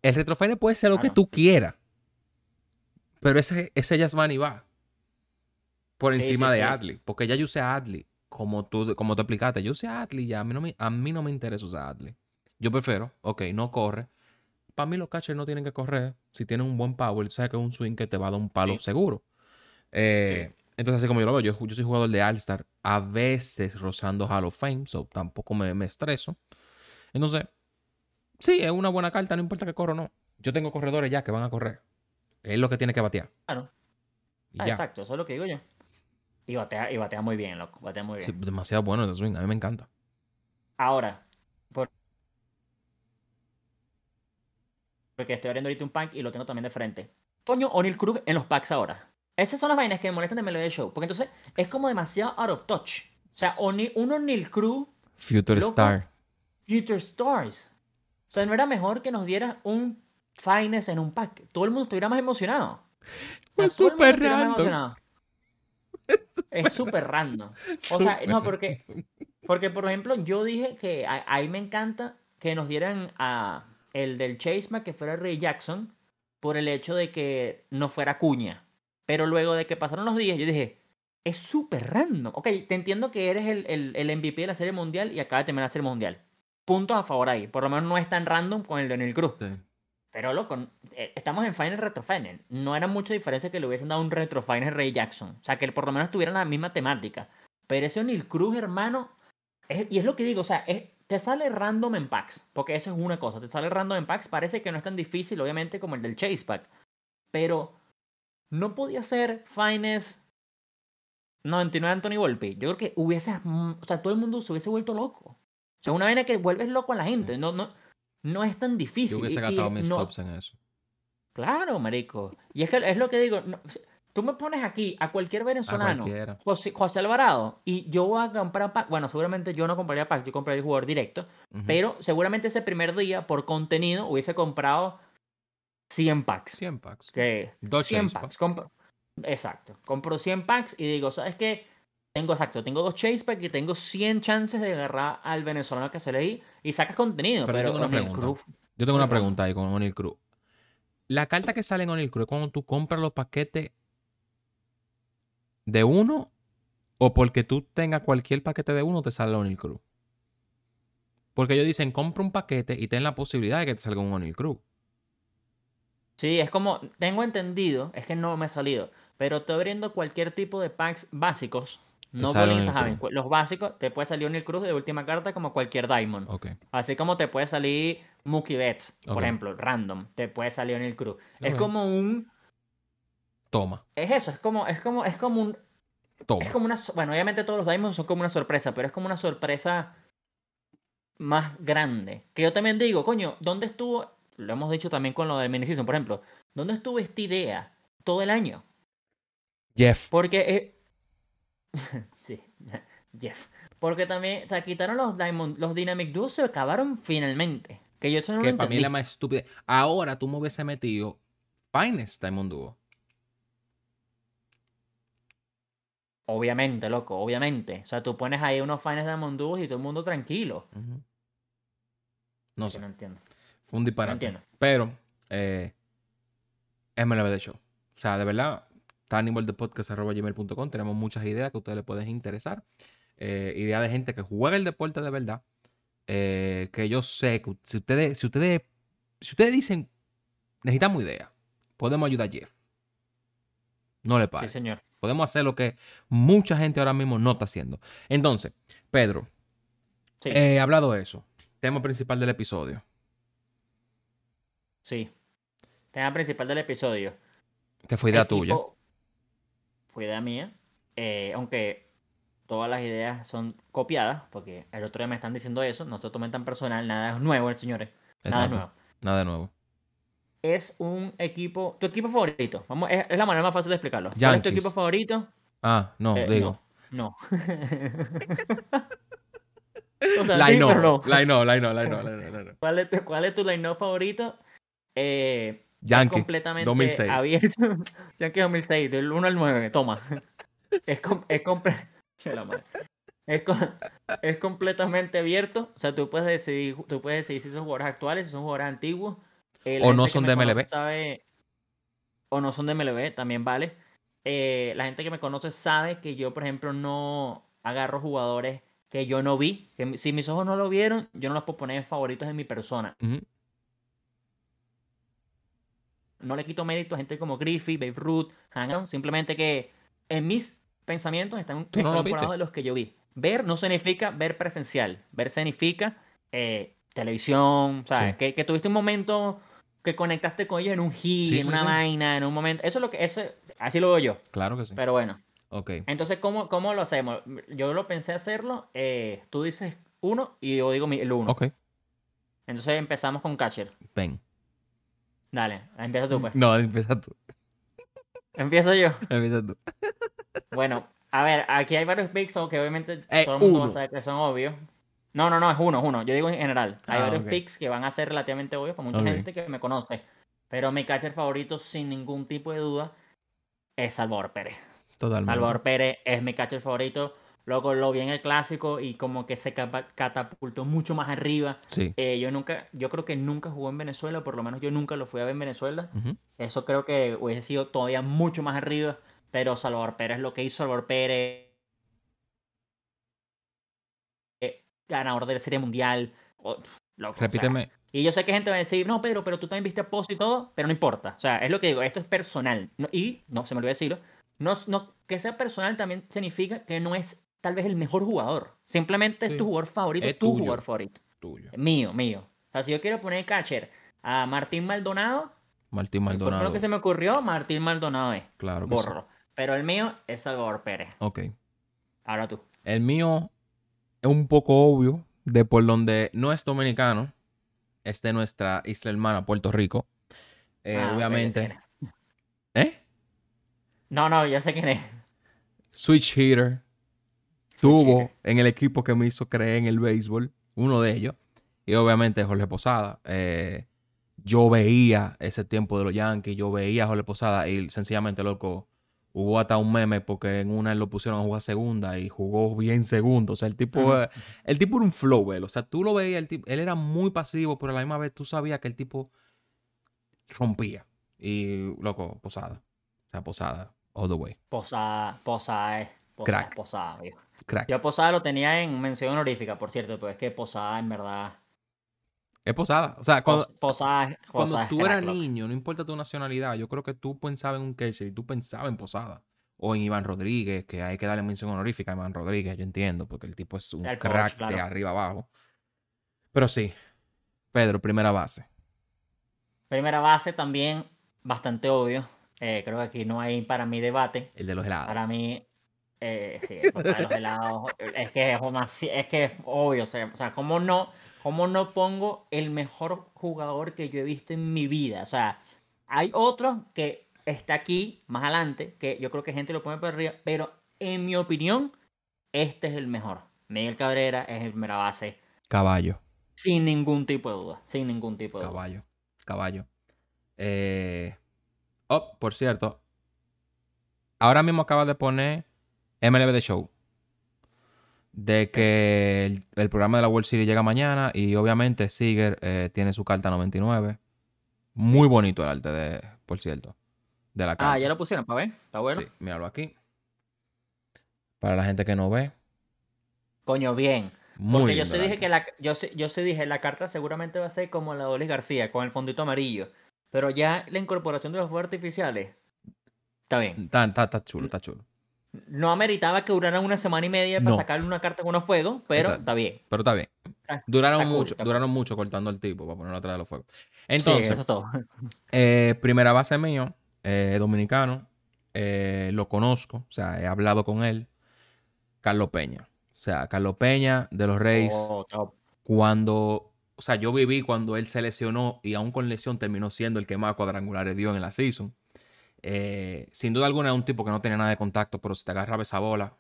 El Retro Finance puede ser lo que tú quieras. Pero ese, ese Yasmani va por encima de Adley. Porque ya yo usé a Adley. Como tú, como te explicaste. Yo usé a Adley ya. A mí, no me, a mí no me interesa usar a Adley. Yo prefiero, ok, no corre. Para mí los catchers no tienen que correr. Si tienen un buen power, sabes que es un swing que te va a dar un palo seguro. Eh, entonces, así como yo lo veo, yo, yo soy jugador de All-Star, a veces rozando Hall of Fame, so tampoco me, me, estreso. Entonces, sí, es una buena carta, no importa que corra o no. Yo tengo corredores ya que van a correr. Es lo que tiene que batear. Claro. Ah, exacto, eso es lo que digo yo. Y batea, y batea muy bien, loco. Batea muy bien. Sí, demasiado bueno ese swing, a mí me encanta. Ahora, por... porque estoy abriendo ahorita un pack y lo tengo también de frente. Coño, O'Neill Cruz en los packs ahora. Esas son las vainas que me molestan de Melody Show. Porque entonces es como demasiado out of touch. O sea, un O'Neill Cruz. Future Star. Future Stars. O sea, ¿no era mejor que nos dieras un Finest en un pack? Todo el mundo estuviera más emocionado. es súper random. Es súper random. O sea, no, porque, porque, por ejemplo, yo dije que a, mí me encanta que nos dieran a el del Chase que fuera Ray Jackson por el hecho de que no fuera cuña. Pero luego de que pasaron los días, yo dije, es súper random. Ok, te entiendo que eres el, el, el, MVP de la Serie Mundial y acaba de terminar la Serie Mundial. Puntos a favor ahí. Por lo menos no es tan random con el de Neil Cruz. Pero loco, eh, estamos en Final Retro Final. No era mucha diferencia que le hubiesen dado un Retro Final Ray Jackson. O sea, que por lo menos tuvieran la misma temática. Pero ese Neil Cruz, hermano, y es lo que digo, o sea, te sale random en packs. Porque eso es una cosa. Te sale random en packs. Parece que no es tan difícil, obviamente, como el del Chase Pack. Pero no podía ser Fines 99 Anthony Volpe. Yo creo que hubiese, mm, o sea, todo el mundo se hubiese vuelto loco. O sea, una vez que vuelves loco a la gente. No, no, no es tan difícil. Yo hubiese gastado mis stops en eso. Claro, marico. Y es que es lo que digo. tú me pones aquí a cualquier venezolano, José, Alvarado, y yo voy a comprar pack. Bueno, seguramente yo no compraría pack, yo compraría el jugador directo. Pero seguramente ese primer día, por contenido, hubiese comprado 100 packs. 100 packs. Que, 100 packs. exacto. Compro 100 packs y digo, ¿sabes qué? Tengo, exacto, tengo dos chase packs y tengo 100 chances de agarrar al venezolano que se leí y sacas contenido. Pero, yo tengo una pregunta. yo tengo una pregunta ahí con O'Neill Cruz. La carta que sale en O'Neill Cruz es cuando tú compras los paquetes de uno o porque tú tengas cualquier paquete de uno te sale O'Neill Cruz. Porque ellos dicen, compra un paquete y ten la posibilidad de que te salga un O'Neill Cruz. Sí, es como, tengo entendido, es que no me ha salido, pero estoy abriendo cualquier tipo de packs básicos. No Javen. Los básicos, te puede salir un Cruz de última carta como cualquier Diamond. Así como te puede salir Mookie Betts, por ejemplo, random. Te puede salir un Cruz. Es como un. Toma. Es eso, es como, es como, es como un. Toma. Es como una. Bueno, obviamente todos los Diamonds son como una sorpresa, pero es como una sorpresa más grande. Que yo también digo, coño, ¿dónde estuvo lo hemos dicho también con lo del mini por ejemplo, ¿dónde estuvo esta idea todo el año? Jeff. Porque. Eh... [LAUGHS] sí, [LAUGHS] Jeff. Porque también, o sea, quitaron los Diamond, los Dynamic Duos, se acabaron finalmente. Que yo eso no Que para mí la más estúpida. Ahora tú me hubiese metido Finest Diamond Duo. Obviamente, loco, obviamente. O sea, tú pones ahí unos Finest Diamond Duos y todo el mundo tranquilo. No sé. No entiendo un disparate. Pero, eh, MLB de Show. O sea, de verdad, gmail.com Tenemos muchas ideas que a ustedes les pueden interesar. Eh, ideas de gente que juega el deporte de verdad. Eh, que yo sé que si ustedes, si ustedes, si ustedes dicen, necesitamos ideas, podemos ayudar a Jeff. No le pasa. Sí, señor. Podemos hacer lo que mucha gente ahora mismo no está haciendo. Entonces, Pedro, sí. Eh, hablado de eso, tema principal del episodio. Sí. Tema principal del episodio. Que fue idea tuya. Fue idea mía. Eh, aunque todas las ideas son copiadas, porque el otro día me están diciendo eso, no se tomen tan personal, nada es nuevo, señores. Nada Exacto. nuevo. Nada nuevo. Es un equipo, tu equipo favorito. Vamos, es, es la manera más fácil de explicarlo. ¿Cuál es tu equipo favorito? Ah, no, Eh, digo. No. [LAUGHS] o sea, Line sí, no, no. line no, line no, line no, line no, no. ¿Cuál es tu, cuál es tu line favorito? Eh, Yankee, completamente 2006. abierto. [LAUGHS] Yankee 2006, del 1 al 9, toma. [LAUGHS] Es, com- es. [LAUGHS] Es, co- es completamente abierto. O sea, tú puedes decidir, tú puedes decidir si son jugadores actuales, si son jugadores antiguos. Eh, O no son de MLB. sabe- o no son de MLB, también vale. Eh, la gente que me conoce sabe que yo, por ejemplo, no agarro jugadores que yo no vi. Que si mis ojos no lo vieron, yo no los puedo poner en favoritos de mi persona. Ujú. No le quito mérito a gente como Griffey, Babe Ruth, Hangout. Simplemente que en mis pensamientos están, ¿Tú no están lo por abajo viste? de los que yo vi. Ver no significa ver presencial. Ver significa eh, televisión. ¿sabes? Sí. Que, que tuviste un momento que conectaste con ellos en un hit, Sí, en sí, una vaina, en un momento. Eso es lo que. Eso, así lo veo yo. Claro que sí. Pero bueno. Ok. Entonces, ¿cómo, cómo lo hacemos? Yo lo pensé hacerlo. eh, tú dices uno y yo digo el uno. Ok. Entonces empezamos con Catcher. Ven. Dale, empieza tú pues. No, empieza tú. Empiezo yo. Empieza tú. Bueno, a ver, aquí hay varios picks que obviamente Eh, todo el mundo va a uno. saber que son obvios. No, no, no, es uno, es uno. Yo digo en general. Hay Ah, varios picks que van a ser relativamente obvios para mucha gente que me conoce. Pero mi catcher favorito, sin ningún tipo de duda, es Salvador Pérez. Totalmente. Salvador Pérez es mi catcher favorito. Luego lo vi en el clásico y como que se catapultó mucho más arriba. Sí. Eh, yo nunca, yo creo que nunca jugó en Venezuela, por lo menos yo nunca lo fui a ver en Venezuela. Eso creo que hubiese sido todavía mucho más arriba. Pero Salvador Pérez, lo que hizo Salvador Pérez, eh, ganador de la Serie Mundial. oh, o sea, Repíteme. y yo sé que gente va a decir, no, Pedro, pero tú también viste a Pozo y todo, pero no importa. O sea, es lo que digo, esto es personal. No- y, no, se me olvidó decirlo, no, no, que sea personal también significa que no es tal vez el mejor jugador. Simplemente Sí. es tu jugador favorito, Es tu tuyo. jugador favorito. Tuyo. Mío, mío. O sea, si yo quiero poner catcher a Martín Maldonado, Martín fue lo Maldonado. que se me ocurrió, Martín Maldonado es. Claro que sí. Bórralo. Pero el mío es Salvador Pérez. Ok. Ahora tú. El mío es un poco obvio de por donde no es dominicano. Es de nuestra isla hermana, Puerto Rico. Eh, Ah, obviamente. es. ¿Eh? No, no, ya sé quién es. Switch hitter. Tuvo en el equipo que me hizo creer en el béisbol. Uno de ellos. Y obviamente Jorge Posada. Eh, yo veía ese tiempo de los Yankees. Yo veía a Jorge Posada. Y sencillamente, loco. Hubo hasta un meme porque en una lo pusieron a jugar segunda y jugó bien segundo. O sea, el tipo, eh, el tipo era un flow, él. O sea, tú lo veías, el tipo, él era muy pasivo, pero a la misma vez tú sabías que el tipo rompía. Y, loco, Posada. O sea, Posada, all the way. Posada, Posada es. Posada, Crack. Posada, viejo. Crack. Yo a Posada lo tenía en mención honorífica, por cierto, pero es que Posada en verdad. Es Posada. O sea, cuando, Pos- Posada, cuando Posada es tú crack, eras loco. niño, no importa tu nacionalidad, yo creo que tú pensabas en un catcher y tú pensabas en Posada. O en Iván Rodríguez, que hay que darle mención honorífica a Iván Rodríguez, yo entiendo, porque el tipo es un El coach, crack de arriba abajo. Pero sí, Pedro, primera base. Primera base también bastante obvio. Eh, creo que aquí no hay para mí debate. El de los helados. Para mí, eh, sí, el papá de los helados, es que es, que es obvio. O sea, o sea, ¿cómo no, ¿cómo no pongo el mejor jugador que yo he visto en mi vida? O sea, hay otro que está aquí más adelante, que yo creo que gente lo pone por arriba, pero en mi opinión, este es el mejor. Miguel Cabrera es el primera base, Caballo. sin ningún tipo de duda. Sin ningún tipo de duda. Caballo. Caballo. Eh... Oh, por cierto. Ahora mismo acaba de poner MLB The Show. De que el, el programa de la World Series llega mañana y obviamente Seager eh, tiene su carta 99. Muy bonito el arte de, por cierto, de la carta. Ah, ya lo pusieron, para ver. Está bueno. Sí, míralo aquí. Para la gente que no ve. Coño, bien. Muy Porque yo sí dije que la, yo sí, yo sí dije la carta seguramente va a ser como la de Olis García, con el fondito amarillo. Pero ya la incorporación de los fuegos artificiales está bien. Está, está- está chulo, está chulo. No ameritaba que durara una semana y media para No. sacarle una carta con unos fuegos, pero Exacto. está bien. Pero está bien. Duraron está mucho, duraron mucho cortando al tipo para ponerlo atrás de los fuegos. Sí, Entonces, eso es todo. [LAUGHS] eh, primera base mío, eh, dominicano, eh, lo conozco, o sea, he hablado con él. Carlos Peña. O sea, Carlos Peña de los Reyes, Oh, cuando, o sea, yo viví cuando él se lesionó y aún con lesión terminó siendo el que más cuadrangulares dio en la season. Eh, sin duda alguna es un tipo que no tenía nada de contacto, pero si te agarraba esa bola,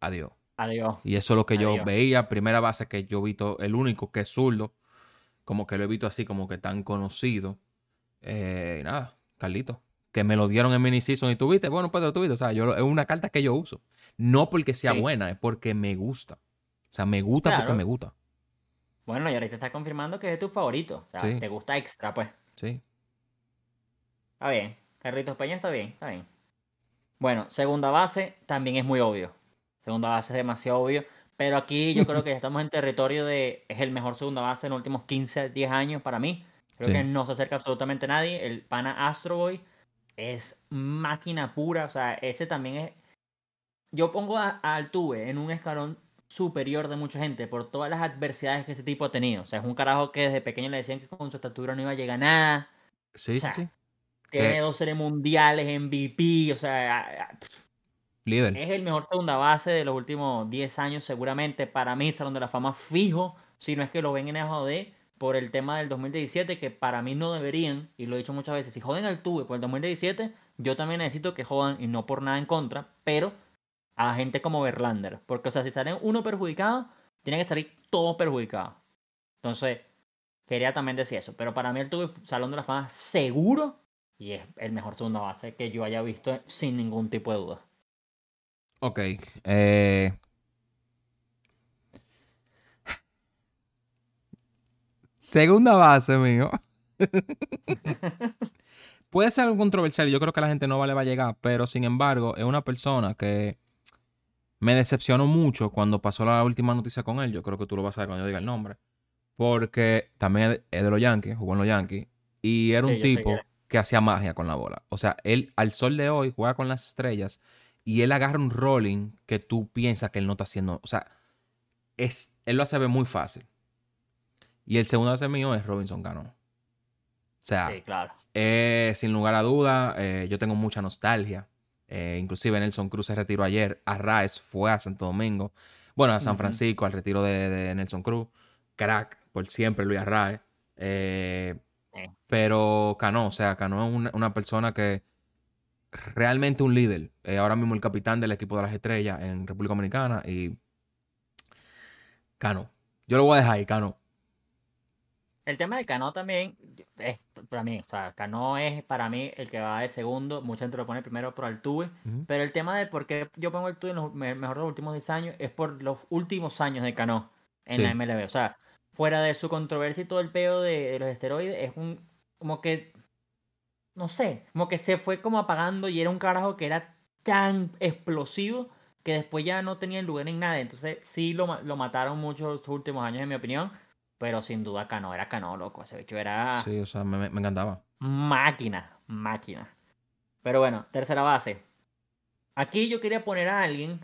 adiós. Adiós. Y eso es lo que yo veía. Primera base que yo vi, el único que es zurdo, como que lo he visto así, como que tan conocido. Eh, y nada, Carlito, que me lo dieron en mini season y tuviste, bueno, pues lo tuviste. O sea, yo, es una carta que yo uso. No porque sea Sí. buena, es porque me gusta. O sea, me gusta porque me gusta. Bueno, y ahorita está confirmando que es tu favorito. O sea, Sí. te gusta extra, pues. Sí. Está bien. Carlitos Peña está bien, está bien. Bueno, segunda base también es muy obvio. Segunda base es demasiado obvio. Pero aquí yo creo que ya estamos en territorio de. Es el mejor segunda base en los últimos 15, 10 años para mí. Creo Sí. que no se acerca absolutamente nadie. El pana Astro Boy es máquina pura. O sea, ese también es. Yo pongo a, a Altuve en un escalón superior de mucha gente por todas las adversidades que ese tipo ha tenido. O sea, es un carajo que desde pequeño le decían que con su estatura no iba a llegar a nada. Sí, O sea, sí, sí. Tiene Que- dos series mundiales, MVP, o sea, Líder. es el mejor segunda base de los últimos 10 años seguramente. Para mí, Salón de la Fama fijo, si no es que lo ven en AJD por el tema del 2017, que para mí no deberían, y lo he dicho muchas veces, si joden al tuve por el 2017, yo también necesito que jodan, y no por nada en contra, pero a gente como Verlander. Porque, o sea, si salen uno perjudicado, tiene que salir todos perjudicados. Entonces, quería también decir eso. Pero para mí el tuve Salón de la Fama seguro, y es el mejor segunda base que yo haya visto sin ningún tipo de duda. Ok. eh, Segunda base, mío. [LAUGHS] Puede ser algo controversial. Yo creo que a la gente no le va a llegar. Pero sin embargo, es una persona que me decepcionó mucho cuando pasó la última noticia con él. Yo creo que tú lo vas a ver cuando yo diga el nombre. Porque también es de- los Yankees, jugó en los Yankees. Y era Sí, un tipo que- que hacía magia con la bola. O sea, él al sol de hoy juega con las estrellas y él agarra un rolling que tú piensas que él no está haciendo. O sea, es, él lo hace ver muy fácil. Y el segundo base mío es Robinson Cano. O sea, Sí, claro. eh, sin lugar a duda, eh, yo tengo mucha nostalgia. Eh, inclusive Nelson Cruz se retiró ayer. Arraez fue a Santo Domingo. Bueno, a San. Francisco, al retiro de, de Nelson Cruz. Crack, por siempre, Luis Arraez. Eh. Pero Cano, o sea, Cano es una, una persona que realmente un líder. Eh, ahora mismo el capitán del equipo de las estrellas en República Dominicana. Y Cano. Yo lo voy a dejar ahí, Cano. El tema de Cano también es para mí, o sea, Cano es para mí el que va de segundo, mucha gente lo pone primero por Altuve, pero el tema de por qué yo pongo Altuve en los me- mejor de los últimos 10 años es por los últimos años de Cano en la. MLB, o sea, fuera de su controversia y todo el peo de, de los esteroides, es un como que no sé, como que se fue como apagando y era un carajo que era tan explosivo que después ya no tenía lugar en nada. Entonces sí lo, lo mataron mucho los últimos años, en mi opinión. Pero sin duda Cano era Cano, loco. Ese bicho era Sí, o sea, me- me encantaba. máquina, máquina. Pero bueno, tercera base. Aquí yo quería poner a alguien,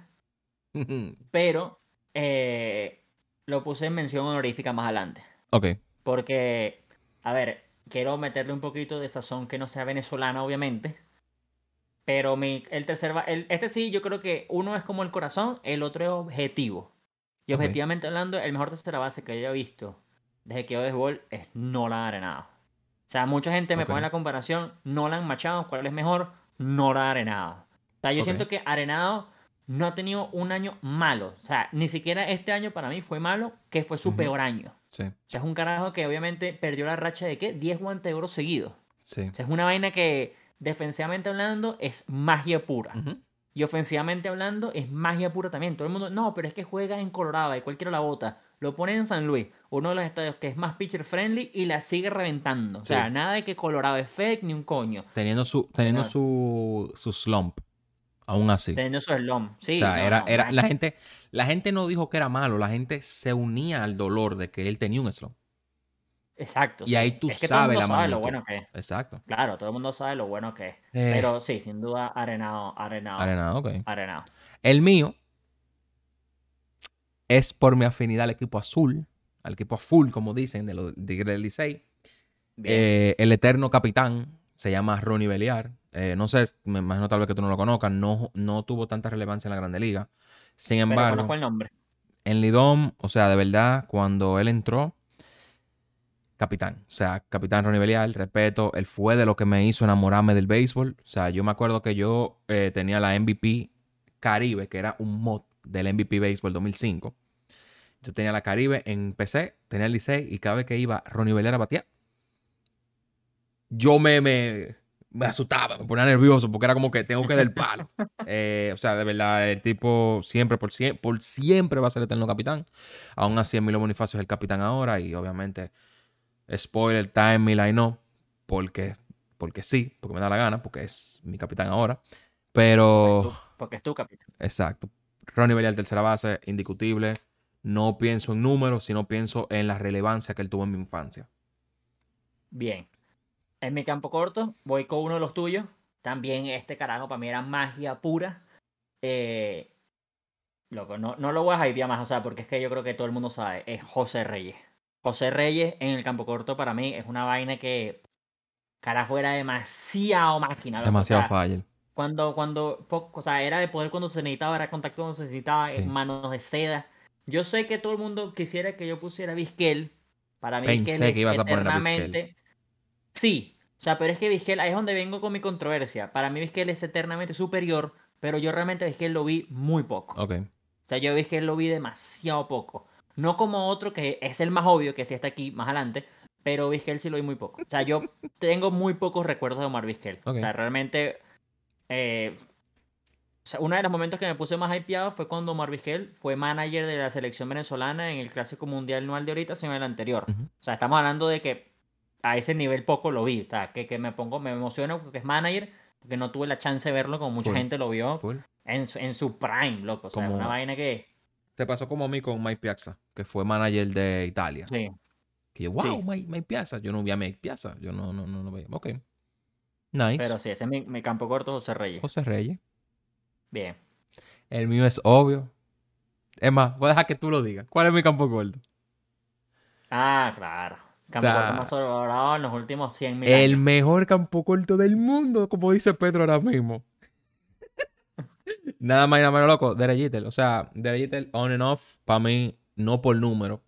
[LAUGHS] pero eh, lo puse en mención honorífica más adelante. ok. Porque, a ver, quiero meterle un poquito de sazón que no sea venezolana, obviamente. Pero mi, el tercer, el- este sí, yo creo que uno es como el corazón, el otro es objetivo. Y Ok. objetivamente hablando, el mejor tercera base que yo haya visto desde que yo béisbol es Nolan Arenado. O sea, mucha gente me Ok. pone la comparación, Nolan Machado, ¿cuál es mejor? Nolan Arenado. O sea, yo Ok. siento que Arenado no ha tenido un año malo. O sea, ni siquiera este año para mí fue malo, que fue su peor año. Sí, O sea, es un carajo que obviamente perdió la racha de ¿qué? 10 guantes de oro seguidos. sí. O sea, es una vaina que defensivamente hablando es magia pura. Y ofensivamente hablando es magia pura también. Todo el mundo, no, pero es que juega en Colorado y cualquiera la bota. Lo pone en San Luis, uno de los estadios que es más pitcher friendly y la sigue reventando. O sea, Sí. nada de que Colorado es fake ni un coño. Teniendo su, teniendo su, su slump. Aún así. Teniendo su slum. Sí, o sea, no, era, no, era, la gente, la gente no dijo que era malo, la gente se unía al dolor de que él tenía un slump. Exacto. y sí. ahí tú es que todo el sabes mundo la sabe lo bueno que es. Exacto. Claro, todo el mundo sabe lo bueno que es. Eh, Pero sí, sin duda, arenado, arenado, Arenado, ok. arenado. El mío es por mi afinidad al equipo azul, al equipo azul, como dicen, de los del Licey. Eh, el eterno capitán se llama Ronnie Beliar. Eh, no sé, me imagino tal vez que tú no lo conozcas, no, no tuvo tanta relevancia en la Grande Liga. Sin Pero embargo, conozco el nombre. en Lidom, o sea, de verdad, cuando él entró, capitán. O sea, capitán Ronnie Belial, respeto, él fue de lo que me hizo enamorarme del béisbol. O sea, yo me acuerdo que yo eh, tenía la MVP Caribe, que era un mod del MVP Béisbol 2005. Yo tenía la Caribe en PC, tenía el Licey, y cada vez que iba Ronnie Belial a batear, yo me, me, me asustaba, me ponía nervioso, porque era como que tengo que dar el palo. [LAUGHS] Eh, o sea, de verdad, el tipo siempre, por, siempre, por siempre va a ser eterno capitán. Aún así, Emilio Bonifacio es el capitán ahora y obviamente, spoiler time, Mila y no, porque, porque sí, porque me da la gana, porque es mi capitán ahora. Pero, Porque es tu capitán. exacto. Ronnie Belial, tercera base, indiscutible. No pienso en números, sino pienso en la relevancia que él tuvo en mi infancia. Bien. En mi campo corto, voy con uno de los tuyos. También este carajo para mí era magia pura. Eh, loco, no, no lo voy a hypear más, o sea, porque es que yo creo que todo el mundo sabe. Es José Reyes. José Reyes en el campo corto para mí es una vaina que carajo era demasiado máquina. loco, o Demasiado sea, fácil. Cuando, cuando, o sea, era de poder cuando se necesitaba, era contacto cuando se necesitaba, Sí. manos de seda. Yo sé que todo el mundo quisiera que yo pusiera Vizquel. Para mí Pensé Vizquel que es ibas a poner a eternamente. Sí, o sea, pero es que Vizquel, ahí es donde vengo con mi controversia. Para mí Vizquel es eternamente superior, pero yo realmente Vizquel lo vi muy poco. Ok. O sea, yo Vizquel lo vi demasiado poco. No como otro que es el más obvio, que sí está aquí más adelante, pero Vizquel sí lo vi muy poco. O sea, yo [LAUGHS] tengo muy pocos recuerdos de Omar Vizquel. O sea, realmente. eh, o sea, uno de los momentos que me puse más hypeado fue cuando Omar Vizquel fue manager de la selección venezolana en el Clásico Mundial no al de ahorita, sino el anterior. O sea, estamos hablando de que a ese nivel poco lo vi. O sea, que, que me pongo, me emociono porque es manager, porque no tuve la chance de verlo como mucha Full. gente lo vio Full. en su, en su prime, loco. O sea, Como- una vaina que. Te pasó como a mí con Mike Piazza, que fue manager de Italia. Sí. Que yo, wow, Sí. Mike, Mike Piazza. Yo no vi a Mike Piazza. Yo no, no, no lo veía. Ok. Nice. Pero sí, ese es mi, mi campo corto, José Reyes. José Reyes. Bien. El mío es obvio. Es más, voy a dejar que tú lo digas. ¿Cuál es mi campo corto? Ah, claro. Campo sea, corto más sobrevalorado en los últimos 100 mil El años. mejor campo corto del mundo, como dice Pedro ahora mismo. [LAUGHS] nada más y nada menos loco. Derek. O sea, Derek on and off, para mí, no por número.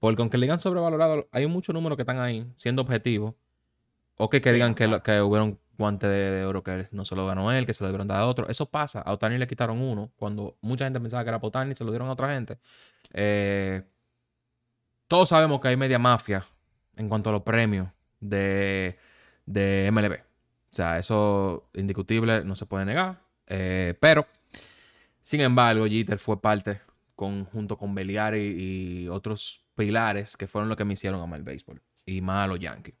Porque aunque le digan sobrevalorado, hay muchos números que están ahí, siendo objetivos. O que, que Sí, digan que, que hubieron guante de, de oro que no se lo ganó él, que se lo dieron a otro. Eso pasa. A Otani le quitaron uno. Cuando mucha gente pensaba que era para Otani, se lo dieron a otra gente. Eh, todos sabemos que hay media mafia en cuanto a los premios de, de MLB. O sea, eso indiscutible, no se puede negar. Eh, pero, sin embargo, Jeter fue parte con, junto con Beliar y, otros pilares que fueron los que me hicieron amar el béisbol. Y más a los Yankees.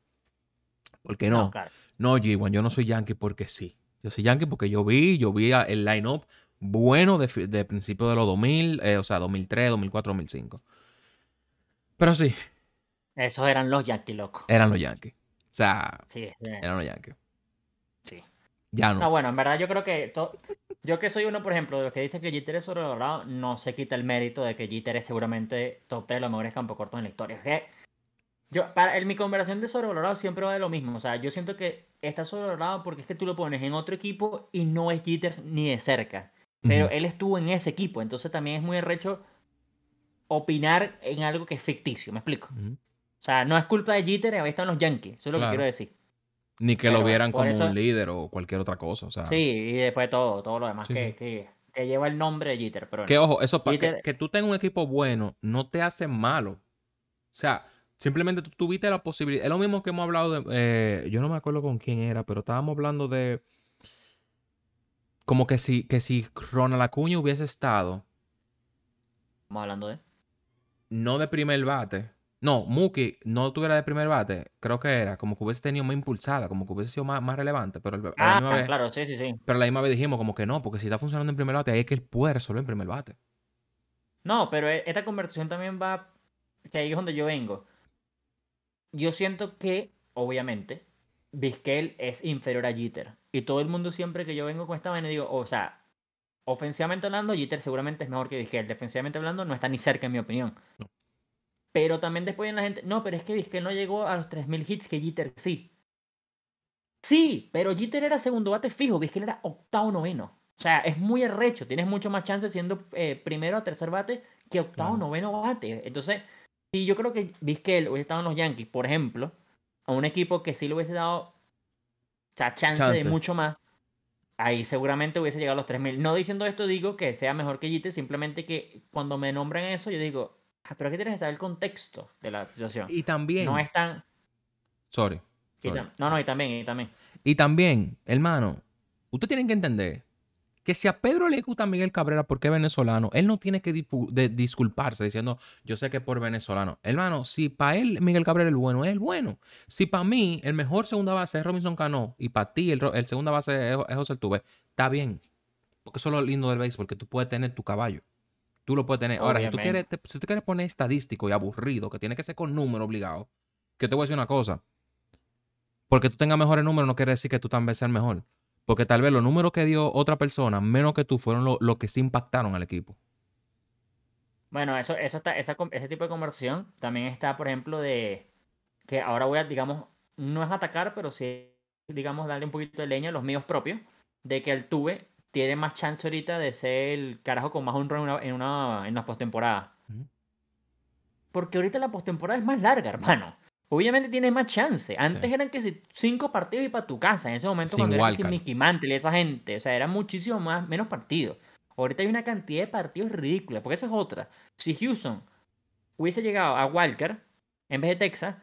Porque no, claro. no, G1, yo no soy Yankee porque sí. Yo soy Yankee porque yo vi, yo vi el line-up bueno de, de principio de los 2000, eh, o sea, 2003, 2004, 2005. Pero sí, Esos eran los Yankees, loco. eran los Yankees. O sea, Sí, sí. eran los Yankees. sí. Ya No, no. bueno, en verdad yo creo que... to- Yo que soy uno, por ejemplo, de los que dice que Jeter es sobrevalorado, no se quita el mérito de que Jeter es seguramente top 3 de los mejores campos cortos en la historia. Es que yo, para, en mi conversación de sobrevalorado siempre va de lo mismo. O sea, yo siento que está sobrevalorado porque es que tú lo pones en otro equipo y no es Jeter ni de cerca. Pero Ujú. él estuvo en ese equipo, entonces también es muy arrecho opinar en algo que es ficticio, ¿me explico? Ujú. O sea, no es culpa de Jeter, ahí están los Yankees, eso es lo Claro. que quiero decir. Ni que Pero lo vieran como eso- un líder o cualquier otra cosa. O sea, Sí, y después todo, todo lo demás Sí, que, sí. Que, que lleva el nombre de Jeter, pero que ojo, eso pa- que, Jeter- que tú tengas un equipo bueno no te hace malo. O sea, simplemente tú tuviste la posibilidad. Es lo mismo que hemos hablado de. eh, yo no me acuerdo con quién era, pero estábamos hablando de. Como que si, que si Ronald Acuña hubiese estado Estamos hablando de... no de primer bate. No, Mookie no tuviera de primer bate, creo que era, como que hubiese tenido más impulsada, como que hubiese sido más, más relevante, pero, el- a la Ah, misma vez, claro, sí, sí, sí. pero la misma vez dijimos como que no, porque si está funcionando en primer bate, ahí es que él puede resolver en primer bate. No, pero e- esta conversación también va, que ahí es donde yo vengo. Yo siento que, obviamente, Vizquel es inferior a Jeter. Y todo el mundo siempre que yo vengo con esta vaina digo, o sea, ofensivamente hablando, Jeter seguramente es mejor que Vizquel. Defensivamente hablando, no está ni cerca, en mi opinión. Pero también después en la gente, no, pero es que Vizquel no llegó a los 3.000 hits que Jeter sí. Sí, pero Jeter era segundo bate fijo, ves que él era octavo noveno. O sea, es muy arrecho. Tienes mucho más chance siendo eh, primero o tercer bate que octavo Claro. noveno bate. Entonces, si yo creo que Vizquel hubiese estado en los Yankees, por ejemplo, a un equipo que sí le hubiese dado o sea, chance, Chance. de mucho más, ahí seguramente hubiese llegado a los 3000. No diciendo esto digo que sea mejor que Jeter, simplemente que cuando me nombran eso, yo digo, pero aquí tienes que saber el contexto de la situación. Y también. No es tan. Sorry. y sorry. tam- No, no, y también, y también. Y también, hermano, usted tiene que entender que si a Pedro le gusta Miguel Cabrera porque es venezolano, él no tiene que de- disculparse diciendo, yo sé que es por venezolano. Hermano, si para él Miguel Cabrera es el bueno, es el bueno. Si para mí el mejor segunda base es Robinson Cano y para ti el, el segunda base es, es José Altuve, está bien. Porque eso es lo lindo del béisbol, que tú puedes tener tu caballo. Tú lo puedes tener. Ahora, si tú, quieres, te- si tú quieres poner estadístico y aburrido, que tiene que ser con número obligado, que te voy a decir una cosa. Porque tú tengas mejores números no quiere decir que tú también seas mejor. Porque tal vez los números que dio otra persona, menos que tú, fueron lo- los que sí impactaron al equipo. Bueno, eso, eso está, esa, ese tipo de conversión también está, por ejemplo, de que ahora voy a, digamos, no es atacar, pero sí, digamos, darle un poquito de leña a los míos propios, de que el Tuve tiene más chance ahorita de ser el carajo con más honra en una, en una, en postemporada. Porque ahorita la postemporada es más larga, hermano. Obviamente tienes más chance. Antes Sí. eran que si cinco partidos y para tu casa. En ese momento Sin cuando era que si wildcard. Mickey Mantle y esa gente. O sea, eran muchísimo más, menos partidos. Ahorita hay una cantidad de partidos ridícula. Porque esa es otra. Si Houston hubiese llegado a Wildcard en vez de Texas,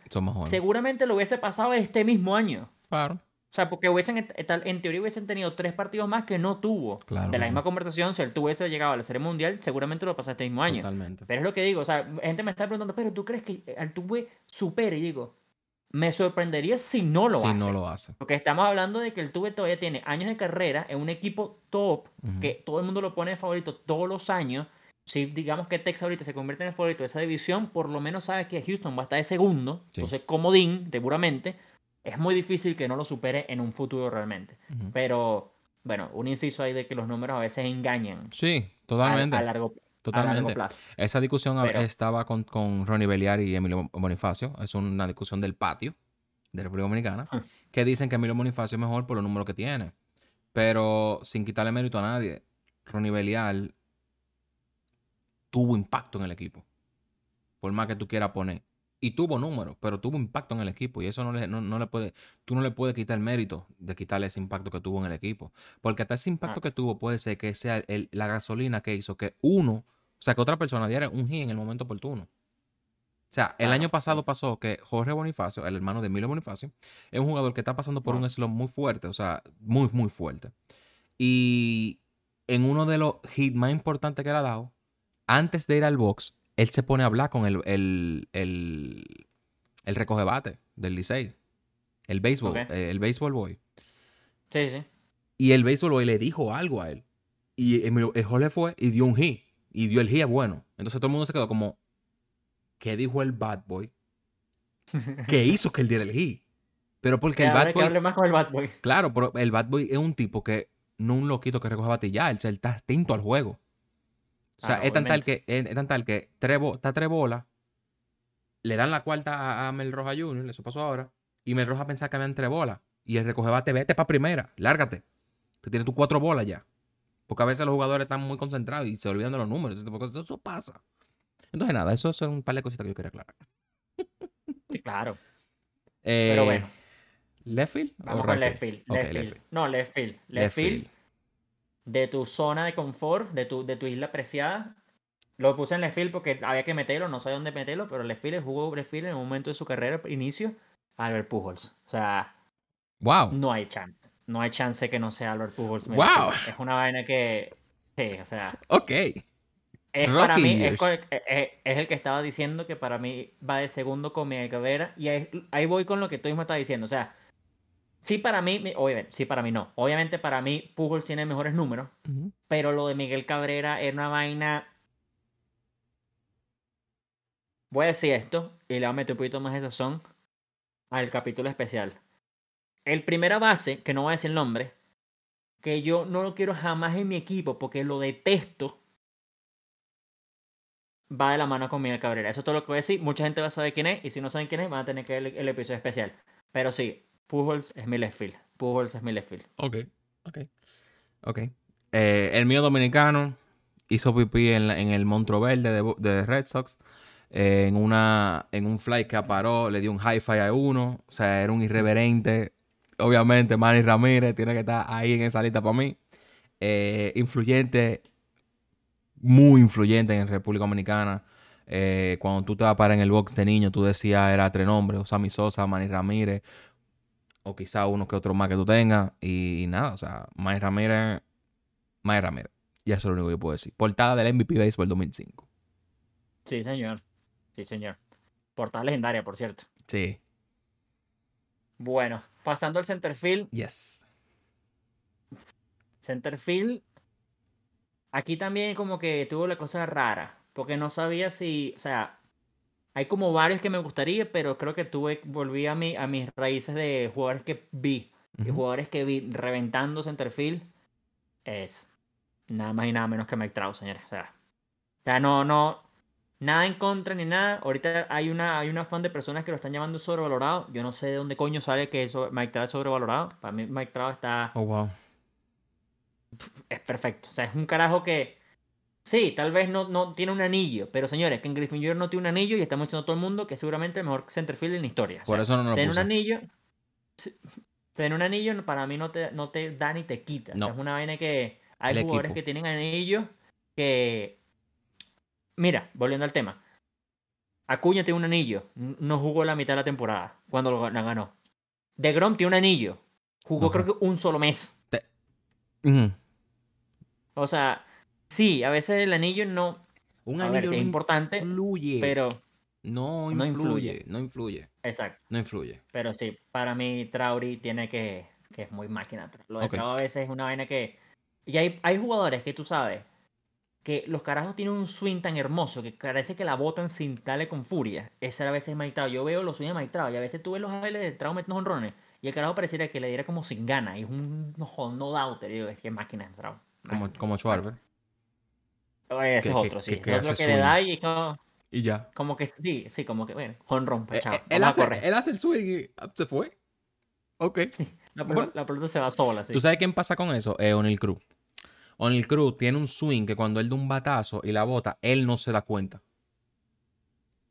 seguramente lo hubiese pasado este mismo año. Claro. O sea, porque hubiesen, en teoría hubiesen tenido tres partidos más que no tuvo. Claro de la misma conversación, si él hubiese llegado a la Serie Mundial, seguramente lo pasó este mismo año. Totalmente. Pero es lo que digo, o sea, gente me está preguntando, pero ¿tú crees que Altuve supere? Y digo, me sorprendería si no lo si hace. no lo hace. Porque estamos hablando de que el Tuve todavía tiene años de carrera en un equipo top, que todo el mundo lo pone de favorito todos los años. Si digamos que Texas ahorita se convierte en el favorito de esa división, por lo menos sabes que Houston va a estar de segundo, Sí. entonces comodín, seguramente, es muy difícil que no lo supere en un futuro realmente. Pero, bueno, un inciso ahí de que los números a veces engañan Sí, totalmente. a largo, a largo totalmente. plazo. Esa discusión Pero- estaba con, con Ronnie Beliari y Emilio Bonifacio. Es una discusión del patio de República Dominicana. Que dicen que Emilio Bonifacio es mejor por los números que tiene. Pero sin quitarle mérito a nadie, Ronnie Belial tuvo impacto en el equipo. Por más que tú quieras poner. Y tuvo números, pero tuvo impacto en el equipo. Y eso no le, no, no le puede, tú no le puedes quitar el mérito de quitarle ese impacto que tuvo en el equipo. Porque hasta ese impacto Ah. que tuvo puede ser que sea el- la gasolina que hizo que uno, o sea, que otra persona diera un hit en el momento oportuno. O sea, el año pasado pasó que Jorge Bonifacio, el hermano de Emilio Bonifacio, es un jugador que está pasando por Ah. un slump muy fuerte, o sea, muy, muy fuerte. Y en uno de los hits más importantes que le ha dado, antes de ir al box, él se pone a hablar con el, el, el, el recoge bate del Licey, el béisbol, eh, el béisbol boy. Sí, sí. Y el béisbol boy le dijo algo a él. Y Emilio- el Jorge fue y dio un hit. Y dio el hit bueno. Entonces todo el mundo se quedó como, ¿qué dijo el bad boy? ¿Qué [LAUGHS] hizo que él diera el hit? Pero porque Que el bad que boy hable más con el Bad Boy. Claro, pero el Bad Boy es un tipo que no un loquito que recoge bate ya, él, él está atento al juego. O sea, Ah, es, tan tal que, es, es tan tal que tres bo- está tres bolas, le dan la cuarta a, a Mel Roja Jr., eso pasó ahora, y Mel Roja pensaba que habían tres bolas, y el recoge bate, vete para primera, lárgate. Te tienes tus cuatro bolas ya. Porque a veces los jugadores están muy concentrados y se olvidan de los números, eso pasa. Entonces, nada, eso son un par de cositas que yo quería aclarar. Sí, claro. Eh, Pero bueno, ¿Left field o vamos con left field? field. Ok, Left left field. field. No, left field. Left, Left field, field. De tu zona de confort, de tu, de tu isla apreciada. Lo puse en left field porque había que meterlo, no sé dónde meterlo, pero left field jugó left field en un momento de su carrera, inicio, Albert Pujols. O sea, Wow. no hay chance. No hay chance que no sea Albert Pujols. el Wow. Es una vaina que... Sí, o sea... Ok. Es para mí, es, years. co- es- el que estaba diciendo que para mí va de segundo con Miguel Cabrera. Y ahí, ahí voy con lo que tú mismo estás diciendo. O sea, sí para mí, obviamente, sí para mí no. Obviamente para mí Pujols tiene mejores números, pero lo de Miguel Cabrera era una vaina... Voy a decir esto y le voy a meter un poquito más de sazón al capítulo especial. El primera base, que no voy a decir el nombre, que yo no lo quiero jamás en mi equipo porque lo detesto, va de la mano con Miguel Cabrera. Eso es todo lo que voy a decir. Mucha gente va a saber quién es y si no saben quién es van a tener que ver el, el episodio especial. Pero sí, Pujols es Millefield. Pujols es Millefield. Ok, ok, ok. Eh, el mío dominicano hizo pipí en, el Montro Verde de, Red Sox. eh, en, una, en un fly que aparó, le dio un hi-fi a uno. O sea, era un irreverente. Obviamente, Manny Ramírez tiene que estar ahí en esa lista para mí. Eh, influyente, muy influyente en República Dominicana. Cuando tú te vas a parar en el box de niño, tú decías era tres nombres, Sammy Sosa, Manny Ramírez, o quizá uno que otro más que tú tengas. Y, nada, o sea, Manny Ramírez, Manny Ramírez. Y eso es lo único que puedo decir. Portada del MVP Baseball 2005. Sí, señor. Sí, señor. Portada legendaria, por cierto. Sí. Bueno, pasando al centerfield. Yes. Centerfield. Aquí también como que tuvo la cosa rara. Porque no sabía si. O sea. Hay como varios que me gustaría, pero creo que tuve. Volví a, mi, a mis raíces de jugadores que vi. Y Ujú. jugadores que vi reventando centerfield. Es. Nada más y nada menos que Mike Trout, señores. O sea. O sea, no, no. Nada en contra ni nada. Ahorita hay una, hay una fan de personas que lo están llamando sobrevalorado. Yo no sé de dónde coño sale que eso, Mike Trout es sobrevalorado. Para mí Mike Trout está Oh, wow. es perfecto. O sea, es un carajo que. Sí, tal vez no, no tiene un anillo. Pero señores, que en Griffin Jr. no tiene un anillo y estamos diciendo a todo el mundo que es seguramente el mejor centerfield en la historia. O Por sea, eso no lo tener un anillo. Tener un anillo para mí no te, no te da ni te quita. O sea, No. es una vaina que hay El jugadores equipo. que tienen anillos que. Mira, volviendo al tema. Acuña tiene un anillo. No jugó la mitad de la temporada cuando lo, la ganó. De Grom tiene un anillo. Jugó creo que un solo mes. O sea, sí, a veces el anillo no. Un A ver, anillo es no importante, influye. Pero. no no influye. influye. No influye. Exacto. No influye. Pero sí, para mí Trauri tiene que. que es muy máquina. Lo de Ok. Trauri a veces es una vaina que. Y hay, hay jugadores que tú sabes. Que los carajos tienen un swing tan hermoso que parece que la botan sin darle con furia. Ese a veces es Mike Trout. Yo veo los swings de Mike Trout y a veces tú ves los bailes de Trout metiendo honrones y el carajo pareciera que le diera como sin gana. Y es un no, no doubter. Digo, es que máquina es Trout. Como, como Schwarber. Ese que- es que- otro, sí. que- otro que le da y como, Y ya. como que sí, sí, como que, bueno, honrón, pues, Eh, chao, eh, él, hace, él hace el swing y ah, se fue. Ok. [LAUGHS] La, pelota, la pelota se va sola, sí. ¿Tú sabes quién pasa con eso? Eh, O'Neal Cruz. O'Neal Cruz tiene un swing que cuando él da un batazo y la bota, él no se da cuenta.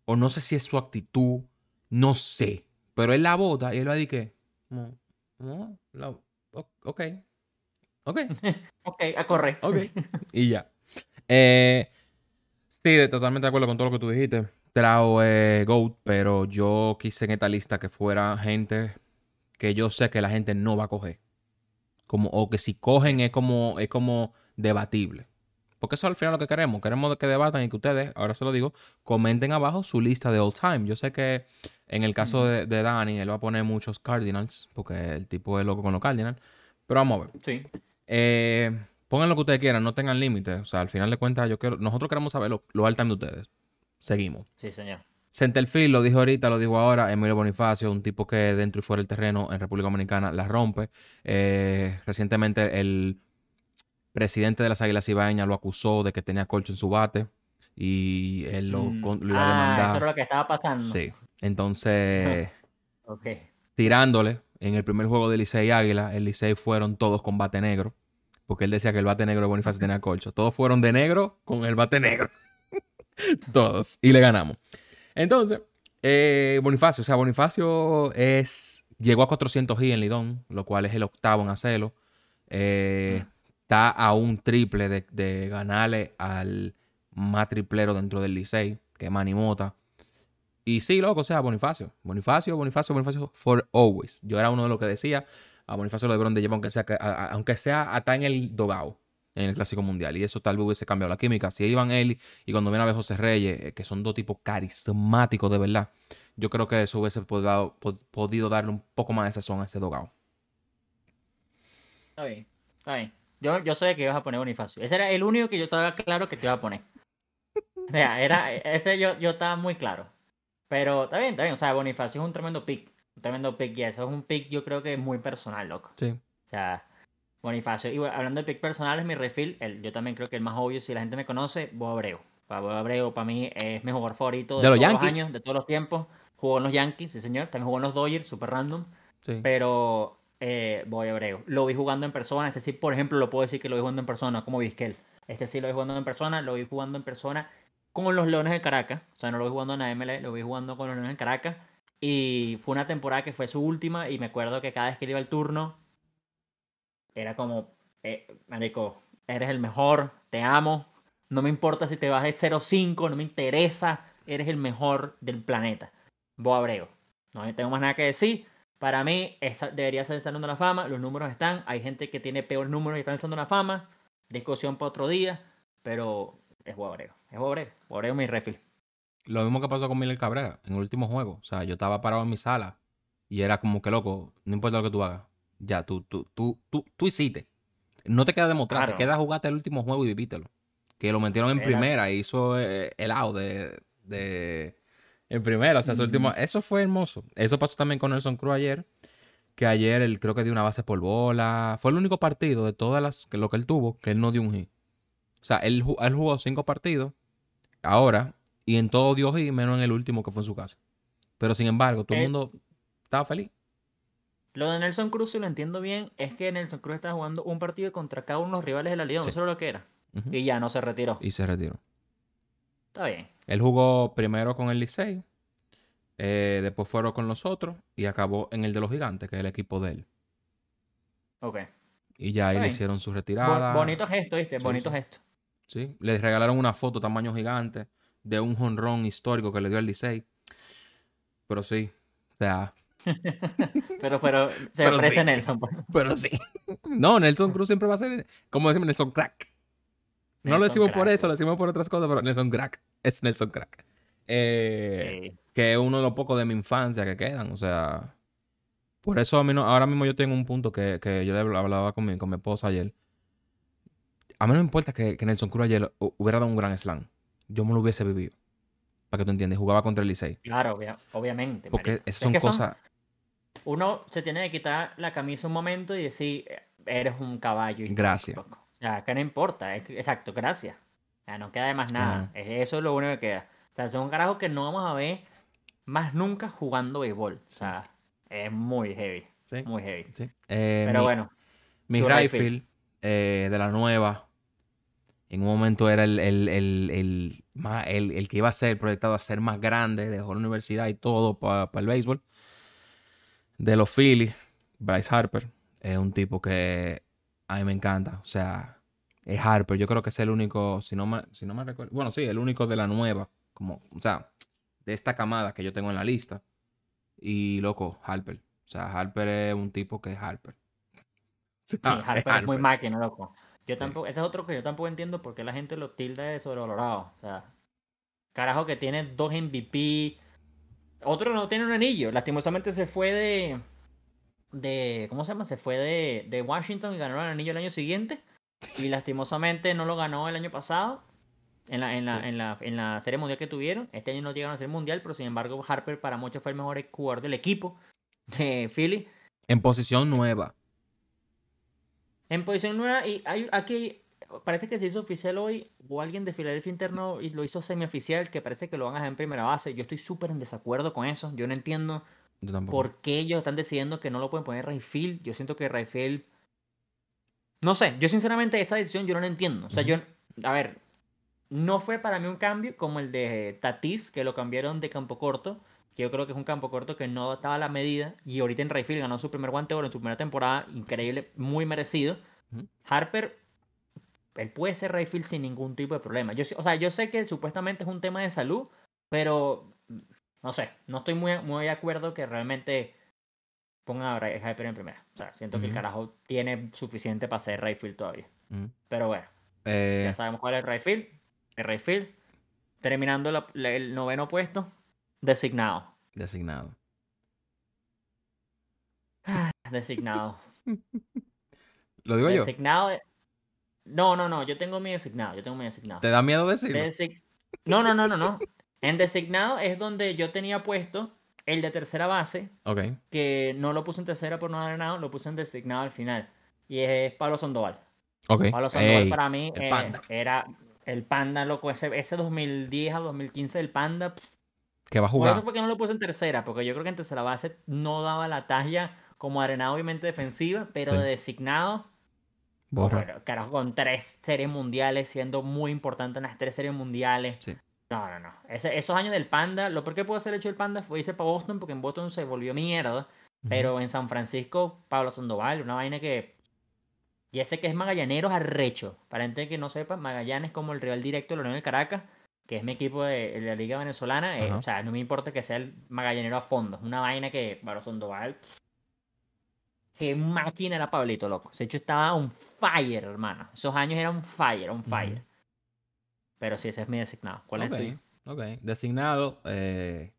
O no sé si es su actitud, no sé. Pero él la bota y él va a decir que. No, no, la- ok. Ok. [LAUGHS] Ok, a correr. Ok. y ya. Eh, sí, de- totalmente de acuerdo con todo lo que tú dijiste. Trao es GOAT, pero yo quise en esta lista que fuera gente que yo sé que la gente no va a coger. Como, o que si cogen es como, es como debatible. Porque eso al final lo que queremos. Queremos que debatan y que ustedes, ahora se lo digo, comenten abajo su lista de all time. Yo sé que en el caso de, de Danny, él va a poner muchos Cardinals, porque el tipo es loco con los Cardinals. Pero vamos a ver. Sí. Eh, pongan lo que ustedes quieran, no tengan límites. O sea, al final de cuentas, yo quiero, nosotros queremos saber lo, lo time de ustedes. Seguimos. Sí, señor. Centerfield, lo dijo ahorita, lo dijo ahora, Emilio Bonifacio, un tipo que dentro y fuera del terreno en República Dominicana la rompe. Eh, recientemente el presidente de las Águilas Ibaeñas lo acusó de que tenía colcho en su bate y él lo, Mm. con- lo iba a Ah, demandar. eso era lo que estaba pasando. Sí. Entonces, [LAUGHS] Ok. tirándole en el primer juego de Licey y Águila, el Licey fueron todos con bate negro. Porque él decía que el bate negro de Bonifacio tenía colcho. Todos fueron de negro con el bate negro. [LAUGHS] todos. Y le ganamos. Entonces, eh, Bonifacio, o sea, Bonifacio es. Llegó a 400 y en Lidón, lo cual es el octavo en hacerlo. Eh, Está a un triple de, de ganarle al más triplero dentro del Licey, que es Manny Mota. Y sí, loco, o sea, Bonifacio. Bonifacio, Bonifacio, Bonifacio for always. Yo era uno de los que decía, a Bonifacio lo debieron de llevar aunque sea, aunque sea hasta en el dogao, en el Clásico Mundial. Y eso tal vez hubiese cambiado la química. Si iban él y cuando viene a ver José Reyes, eh, que son dos tipos carismáticos de verdad, yo creo que eso hubiese podido, po- podido darle un poco más de sazón a ese dogao. Está bien. Está bien. Yo, yo sabía que ibas a poner Bonifacio. Ese era el único que yo estaba claro que te iba a poner. O sea, era, ese yo, yo estaba muy claro. Pero está bien, está bien. O sea, Bonifacio es un tremendo pick. Un tremendo pick. Y eso es un pick yo creo que muy personal, loco. Sí. O sea, Bonifacio. Y bueno, hablando de pick personales, mi refill, el, yo también creo que el más obvio, si la gente me conoce, Bob Abreu. Para Bob Abreu, para mí, es mi jugador favorito de, De los todos Yankees. los años, de todos los tiempos. Jugó en los Yankees, sí señor. También jugó en los Dodgers, super random. Sí. pero eh, Boy Abreu. Lo vi jugando en persona, este sí, por ejemplo, lo puedo decir que lo vi jugando en persona, como Vizquel. Este sí lo vi jugando en persona, lo vi jugando en persona con los Leones de Caracas, o sea, no lo vi jugando en la MLE, lo vi jugando con los Leones de Caracas, y fue una temporada que fue su última, y me acuerdo que cada vez que iba al turno, era como, eh, marico, eres el mejor, te amo, no me importa si te vas de 0-5, no me interesa, eres el mejor del planeta. Bo Abreu. No tengo más nada que decir. Para mí, debería ser el Salón de la Fama. Los números están. Hay gente que tiene peor números y está en el la Fama. Discusión para otro día. Pero es Bo Abreu. Es Bo Abreu. Bo Abreu mi refil. Lo mismo que pasó con Miguel Cabrera en el último juego. O sea, yo estaba parado en mi sala y era como que loco, no importa lo que tú hagas. Ya, tú, tú, tú, tú, tú hiciste. No te queda demostrar, Claro. te queda jugarte el último juego y vivítelo. Que lo metieron en Era- primera y hizo eh, el out de, de- en primera. O sea, su último. Eso fue hermoso. Eso pasó también con Nelson Cruz ayer. Que ayer él creo que dio una base por bola. Fue el único partido de todas las que lo que él tuvo que él no dio un hit. O sea, él jugó cinco partidos ahora y en todo dio hit, menos en el último que fue en su casa. Pero sin embargo, todo el Eh, mundo estaba feliz. Lo de Nelson Cruz, si lo entiendo bien, es que Nelson Cruz estaba jugando un partido contra cada uno de los rivales de la liga. Sí. Eso era lo que era. Y ya no se retiró. Y se retiró. Está bien. Él jugó primero con el Licey, eh, después fueron con los otros y acabó en el de los gigantes, que es el equipo de él. Ok. Y ya ahí le hicieron su Bo- retirada. bonito gesto, ¿viste? Sí, bonito sí. gesto. Sí, le regalaron una foto tamaño gigante de un jonrón histórico que le dio al Licey. Pero sí, o sea, [LAUGHS] Pero, pero se Pero sí. Nelson. pues. pero sí. No, Nelson Cruz siempre va a ser, como decimos, Nelson Crack. No lo decimos por eso, lo decimos por otras cosas, pero Nelson Crack es Nelson Crack. Eh, Sí. que es uno de los pocos de mi infancia que quedan. O sea, por eso a mí no, ahora mismo yo tengo un punto que, que yo le habl- hablaba con mi, con mi esposa ayer. A mí no me importa que, que Nelson Cruz ayer hu- hubiera dado un gran slam. Yo me lo hubiese vivido. Para que tú entiendas, jugaba contra el Licey. Claro, obvia- obviamente. Porque Es son que cosas. Uno se tiene que quitar la camisa un momento y decir, eh, eres un caballo. Gracias. O sea, que no importa. es exacto, gracias. Ya no queda de más nada. Ajá. Eso es lo único que queda. O sea, son carajos que no vamos a ver más nunca jugando béisbol. O sea, es muy heavy. Sí, Muy heavy. sí. Eh, Pero mi- bueno, Mi rifle. eh, de la nueva, en un momento era el, el, el, el, que iba a ser proyectado a ser más grande, dejó la universidad y todo para el béisbol. De los Phillies, Bryce Harper, es un tipo que a mí me encanta. O sea, es Harper. Yo creo que es el único, si no me, si no me recuerdo, bueno, sí, el único de la nueva, como, o sea, de esta camada que yo tengo en la lista. Y loco, Harper. O sea, Harper es un tipo que es Harper. sí, Ah, es Harper es muy máquina, loco. Yo Sí. tampoco, ese es otro que yo tampoco entiendo por qué la gente lo tilda de sobrevalorado. O sea, carajo que tiene dos MVP. Otro no tiene un anillo. Lastimosamente se fue de. de ¿Cómo se llama? Se fue de, de Washington y ganó el anillo el año siguiente. Y [LAUGHS] lastimosamente no lo ganó el año pasado. En la, en, la, Sí. en, la, en la serie mundial que tuvieron. Este año no llegaron a ser mundial, pero sin embargo Harper para muchos fue el mejor jugador del equipo de Philly. En posición nueva. En posición nueva, y hay aquí, parece que se hizo oficial hoy, o alguien de Filadelfia interno y lo hizo semioficial, que parece que lo van a dejar en primera base. Yo estoy súper en desacuerdo con eso. Yo no entiendo Yo por qué ellos están decidiendo que no lo pueden poner Rayfield. Yo siento que Rayfield. No sé, yo sinceramente esa decisión yo no la entiendo. O sea, yo. A ver, no fue para mí un cambio como el de Tatis, que lo cambiaron de campo corto. Que yo creo que es un campo corto que no estaba a la medida. Y ahorita en Rayfield ganó su primer guante de oro en su primera temporada. Increíble, muy merecido. Harper, él puede ser Rayfield sin ningún tipo de problema. Yo, o sea, yo sé que supuestamente es un tema de salud, pero no sé, no estoy muy, muy de acuerdo que realmente pongan a Ray- Harper en primera. O sea, siento que el carajo tiene suficiente para ser Rayfield todavía. Ujú. Pero bueno, Eh, ya sabemos cuál es Rayfield. El Rayfield, terminando la- la- el noveno puesto, designado. designado. [SIGHS] Designado. [LAUGHS] ¿Lo digo yo? Designado. de- No, no, no, yo tengo mi designado. Yo tengo mi designado. ¿Te da miedo decirlo? Desig- No, no, no, no, no. En designado es donde yo tenía puesto el de tercera base, Ok. que no lo puse en tercera por no haber ganado, lo puse en designado al final. Y es Pablo Sandoval. Ok. Pablo Sandoval Ey, para mí el eh, era el panda, loco. Ese, ese 2010 a 2015 el panda. pff, que va a Por jugar. eso fue que no lo puse en tercera, porque yo creo que en tercera base no daba la talla como arenado obviamente defensiva, pero Sí. de designado, Borra. bueno, carajo, con tres series mundiales, siendo muy importante en las tres series mundiales. Sí. No, no, no. Ese- esos años del Panda, lo peor que pudo hacer hecho el Panda fue irse para Boston, porque en Boston se volvió mierda. Pero en San Francisco, Pablo Sandoval, una vaina que. Y ese que es Magallaneros arrecho. Para gente que no sepa, Magallanes como el rival directo de la Unión del Caracas, que es mi equipo de, de la Liga Venezolana. eh, o sea, no me importa que sea el Magallanero a fondo. Es una vaina que Pablo Sandoval. pff, Qué máquina era Pablito, loco. Ese hecho estaba on fire, hermano. Esos años eran fire, on fire. Pero sí, ese es mi designado. ¿Cuál es tuyo? ok. Designado, eh,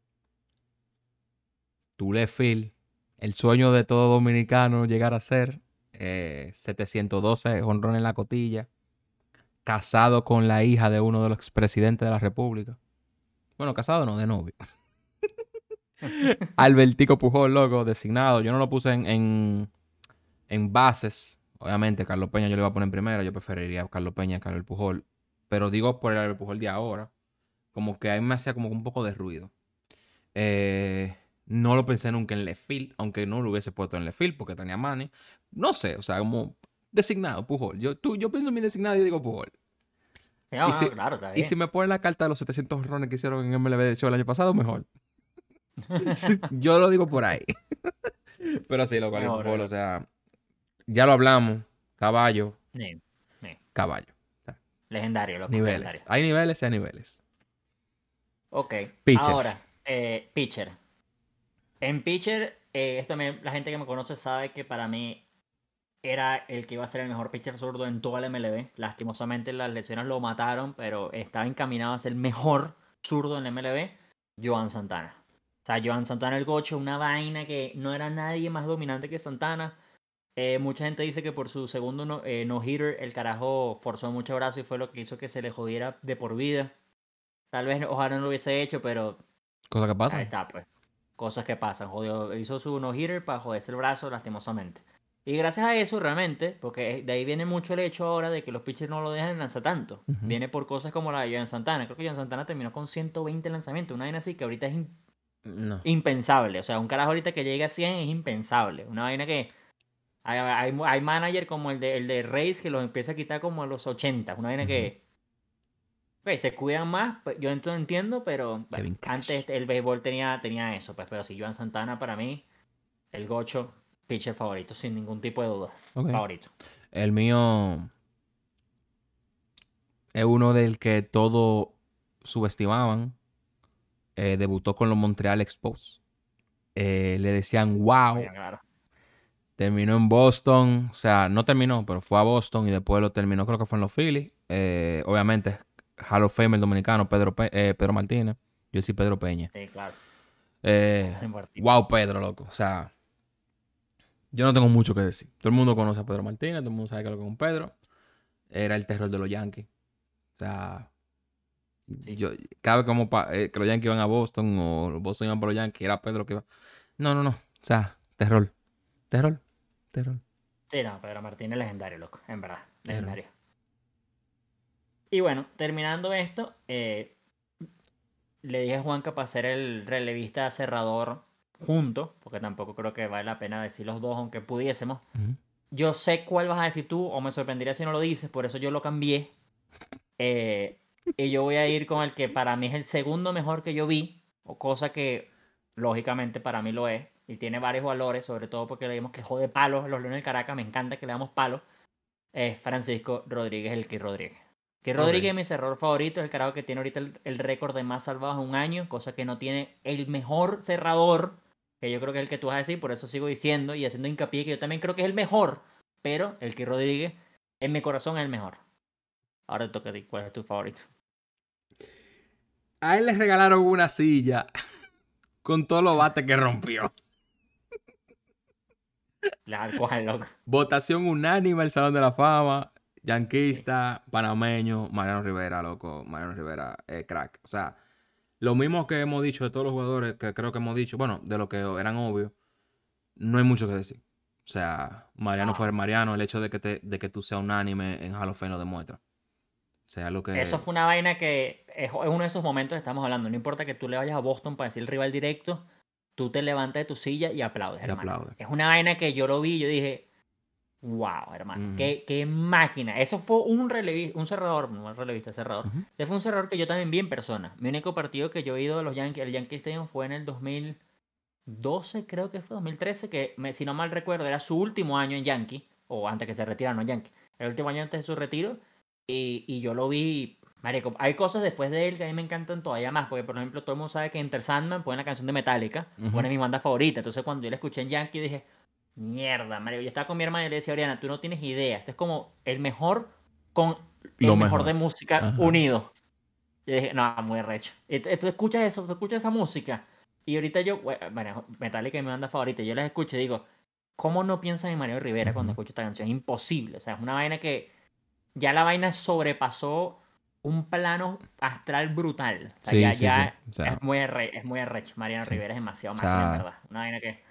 Tule Phil, el sueño de todo dominicano llegar a ser, eh, 712 honrón en la cotilla, casado con la hija de uno de los expresidentes de la República. Bueno, casado no, de novio. [LAUGHS] Albertico Pujol, loco, designado. Yo no lo puse en, en, en bases. Obviamente, Carlos Peña yo le iba a poner en primera. Yo preferiría a Carlos Peña a Carlos Pujol. Pero digo por el Albert Pujol de ahora. Como que a mí me hacía como un poco de ruido. Eh, no lo pensé nunca en Lefil, aunque no lo hubiese puesto en Lefil porque tenía Manny. No sé, o sea, como designado, Pujol. Yo, tú, yo pienso en mi designado y yo digo Pujol. No, y no, si- claro, Y si me ponen la carta de los 700 rones que hicieron en MLB de show el año pasado, mejor. [LAUGHS] Sí, yo lo digo por ahí. Pero sí, lo cual Mejor, Pujol, o sea, ya lo hablamos. Caballo, Sí, caballo. Legendario, loco. Niveles. legendario. Hay niveles y hay niveles. Ok. Pitcher. Ahora, eh, pitcher. En pitcher, eh, esto me- la gente que me conoce sabe que para mí era el que iba a ser el mejor pitcher zurdo en toda la MLB. Lastimosamente las lesiones lo mataron, pero estaba encaminado a ser el mejor zurdo en la MLB, Joan Santana. O sea, Joan Santana el gocho, una vaina que no era nadie más dominante que Santana. Eh, mucha gente dice que por su segundo no, eh, no-hitter el carajo forzó mucho brazo y fue lo que hizo que se le jodiera de por vida. Tal vez ojalá no lo hubiese hecho, pero Cosa que Ahí pasa. está, pues. Cosas que pasan. Jodió, hizo su no-hitter para joderse el brazo lastimosamente. Y gracias a eso, realmente, porque de ahí viene mucho el hecho ahora de que los pitchers no lo dejan lanzar tanto. Viene por cosas como la de Joan Santana. Creo que Joan Santana terminó con 120 lanzamientos. Una vaina así que ahorita es No. impensable. O sea, un carajo ahorita que llegue a 100 es impensable. Una vaina que. Hay, hay, hay manager como el de, el de Reyes que los empieza a quitar como a los 80. Una vaina que. ok, se cuidan más, pues, yo entiendo, pero bueno, antes el béisbol tenía, tenía eso, pues, pero si Joan Santana para mí, el gocho, pitcher favorito, sin ningún tipo de duda. Favorito. El mío es uno del que todo subestimaban. Eh, debutó con los Montreal Expos. Eh, le decían wow. Claro. Terminó en Boston. O sea, no terminó, pero fue a Boston y después lo terminó, creo que fue en los Phillies. Eh, obviamente, Hall of Fame el dominicano, Pedro, Pe- Pedro Martínez. Yo sí, Pedro Peña. Sí, claro. Wow, Pedro, loco. O sea, yo no tengo mucho que decir. Todo el mundo conoce a Pedro Martínez, todo el mundo sabe que lo que es un Pedro. Era el terror de los Yankees. O sea, Sí. yo, cada vez como pa- eh, que los Yankees iban a Boston o los Boston iban para los Yankees, era Pedro que iba. No, no, no. O sea, terror. Terror. Terror. Sí, no, Pedro Martínez es legendario, loco, en verdad, legendario. Y bueno, terminando esto, eh, le dije a Juanca para ser el relevista cerrador juntos, porque tampoco creo que vale la pena decir los dos, aunque pudiésemos. Ujú. Yo sé cuál vas a decir tú, o me sorprendería si no lo dices, por eso yo lo cambié. [LAUGHS] Eh, y yo voy a ir con el que para mí es el segundo mejor que yo vi, o cosa que lógicamente para mí lo es, y tiene varios valores, sobre todo porque le dimos que jode palos a los Leones del Caracas, me encanta que le damos palos. Es Francisco Rodríguez, el que Rodríguez. Que Rodríguez Ok. es mi cerrador favorito, es el carajo que tiene ahorita el, el récord de más salvados en un año, cosa que no tiene el mejor cerrador, que yo creo que es el que tú vas a decir, por eso sigo diciendo y haciendo hincapié que yo también creo que es el mejor, pero el que Rodríguez en mi corazón es el mejor. Ahora te toca a ti, ¿cuál es tu favorito? A él le regalaron una silla [LAUGHS] con todos los bates que rompió. [LAUGHS] La cojan loco. Votación unánime al Salón de la Fama. Yanquista, panameño, Mariano Rivera, loco. Mariano Rivera, eh, crack. O sea, lo mismo que hemos dicho de todos los jugadores que creo que hemos dicho, bueno, de lo que eran obvios, no hay mucho que decir. O sea, Mariano No. fue Mariano, el hecho de que, te, de que tú seas unánime en Hall of Fame lo demuestra. O sea, lo que... Eso fue una vaina que es, es uno de esos momentos que estamos hablando. No importa que tú le vayas a Boston para decir el rival directo, tú te levantas de tu silla y aplaudes, Y aplaudes. Es una vaina que yo lo vi yo dije, wow, hermano, Ujú. qué, qué máquina. Eso fue un un cerrador, no un relevista, cerrador. Ujú. Ese fue un cerrador que yo también vi en persona. Mi único partido que yo he ido de los Yankees, el Yankee Stadium fue en el 2012, creo que fue 2013, que me- si no mal recuerdo era su último año en Yankee, o antes que se retiraron en Yankee. El último año antes de su retiro. Y, y yo lo vi, marico, hay cosas después de él que a mí me encantan todavía más, porque por ejemplo todo el mundo sabe que Enter Sandman pone la canción de Metallica, Ujú. pone mi banda favorita. Entonces cuando yo la escuché en Yankee dije, mierda, marico, yo estaba con mi hermana y le decía, Oriana, tú no tienes idea, este es como el mejor con el Lo mejor mejor. de música Ajá. unido. Y dije, no, muy recho. Tú, escuchas eso, tú escuchas esa música. Y ahorita yo, bueno, Metallica es mi banda favorita, yo las escucho y digo, ¿cómo no piensas en Mario Rivera cuando escucho esta canción? Es imposible. O sea, es una vaina que ya la vaina sobrepasó un plano astral brutal. O sea, Sí, ya, sí, ya sí. O sea, es muy arre- es muy arrecho. Mariano. Rivera es demasiado O máquina, sea, verdad. Una vaina que...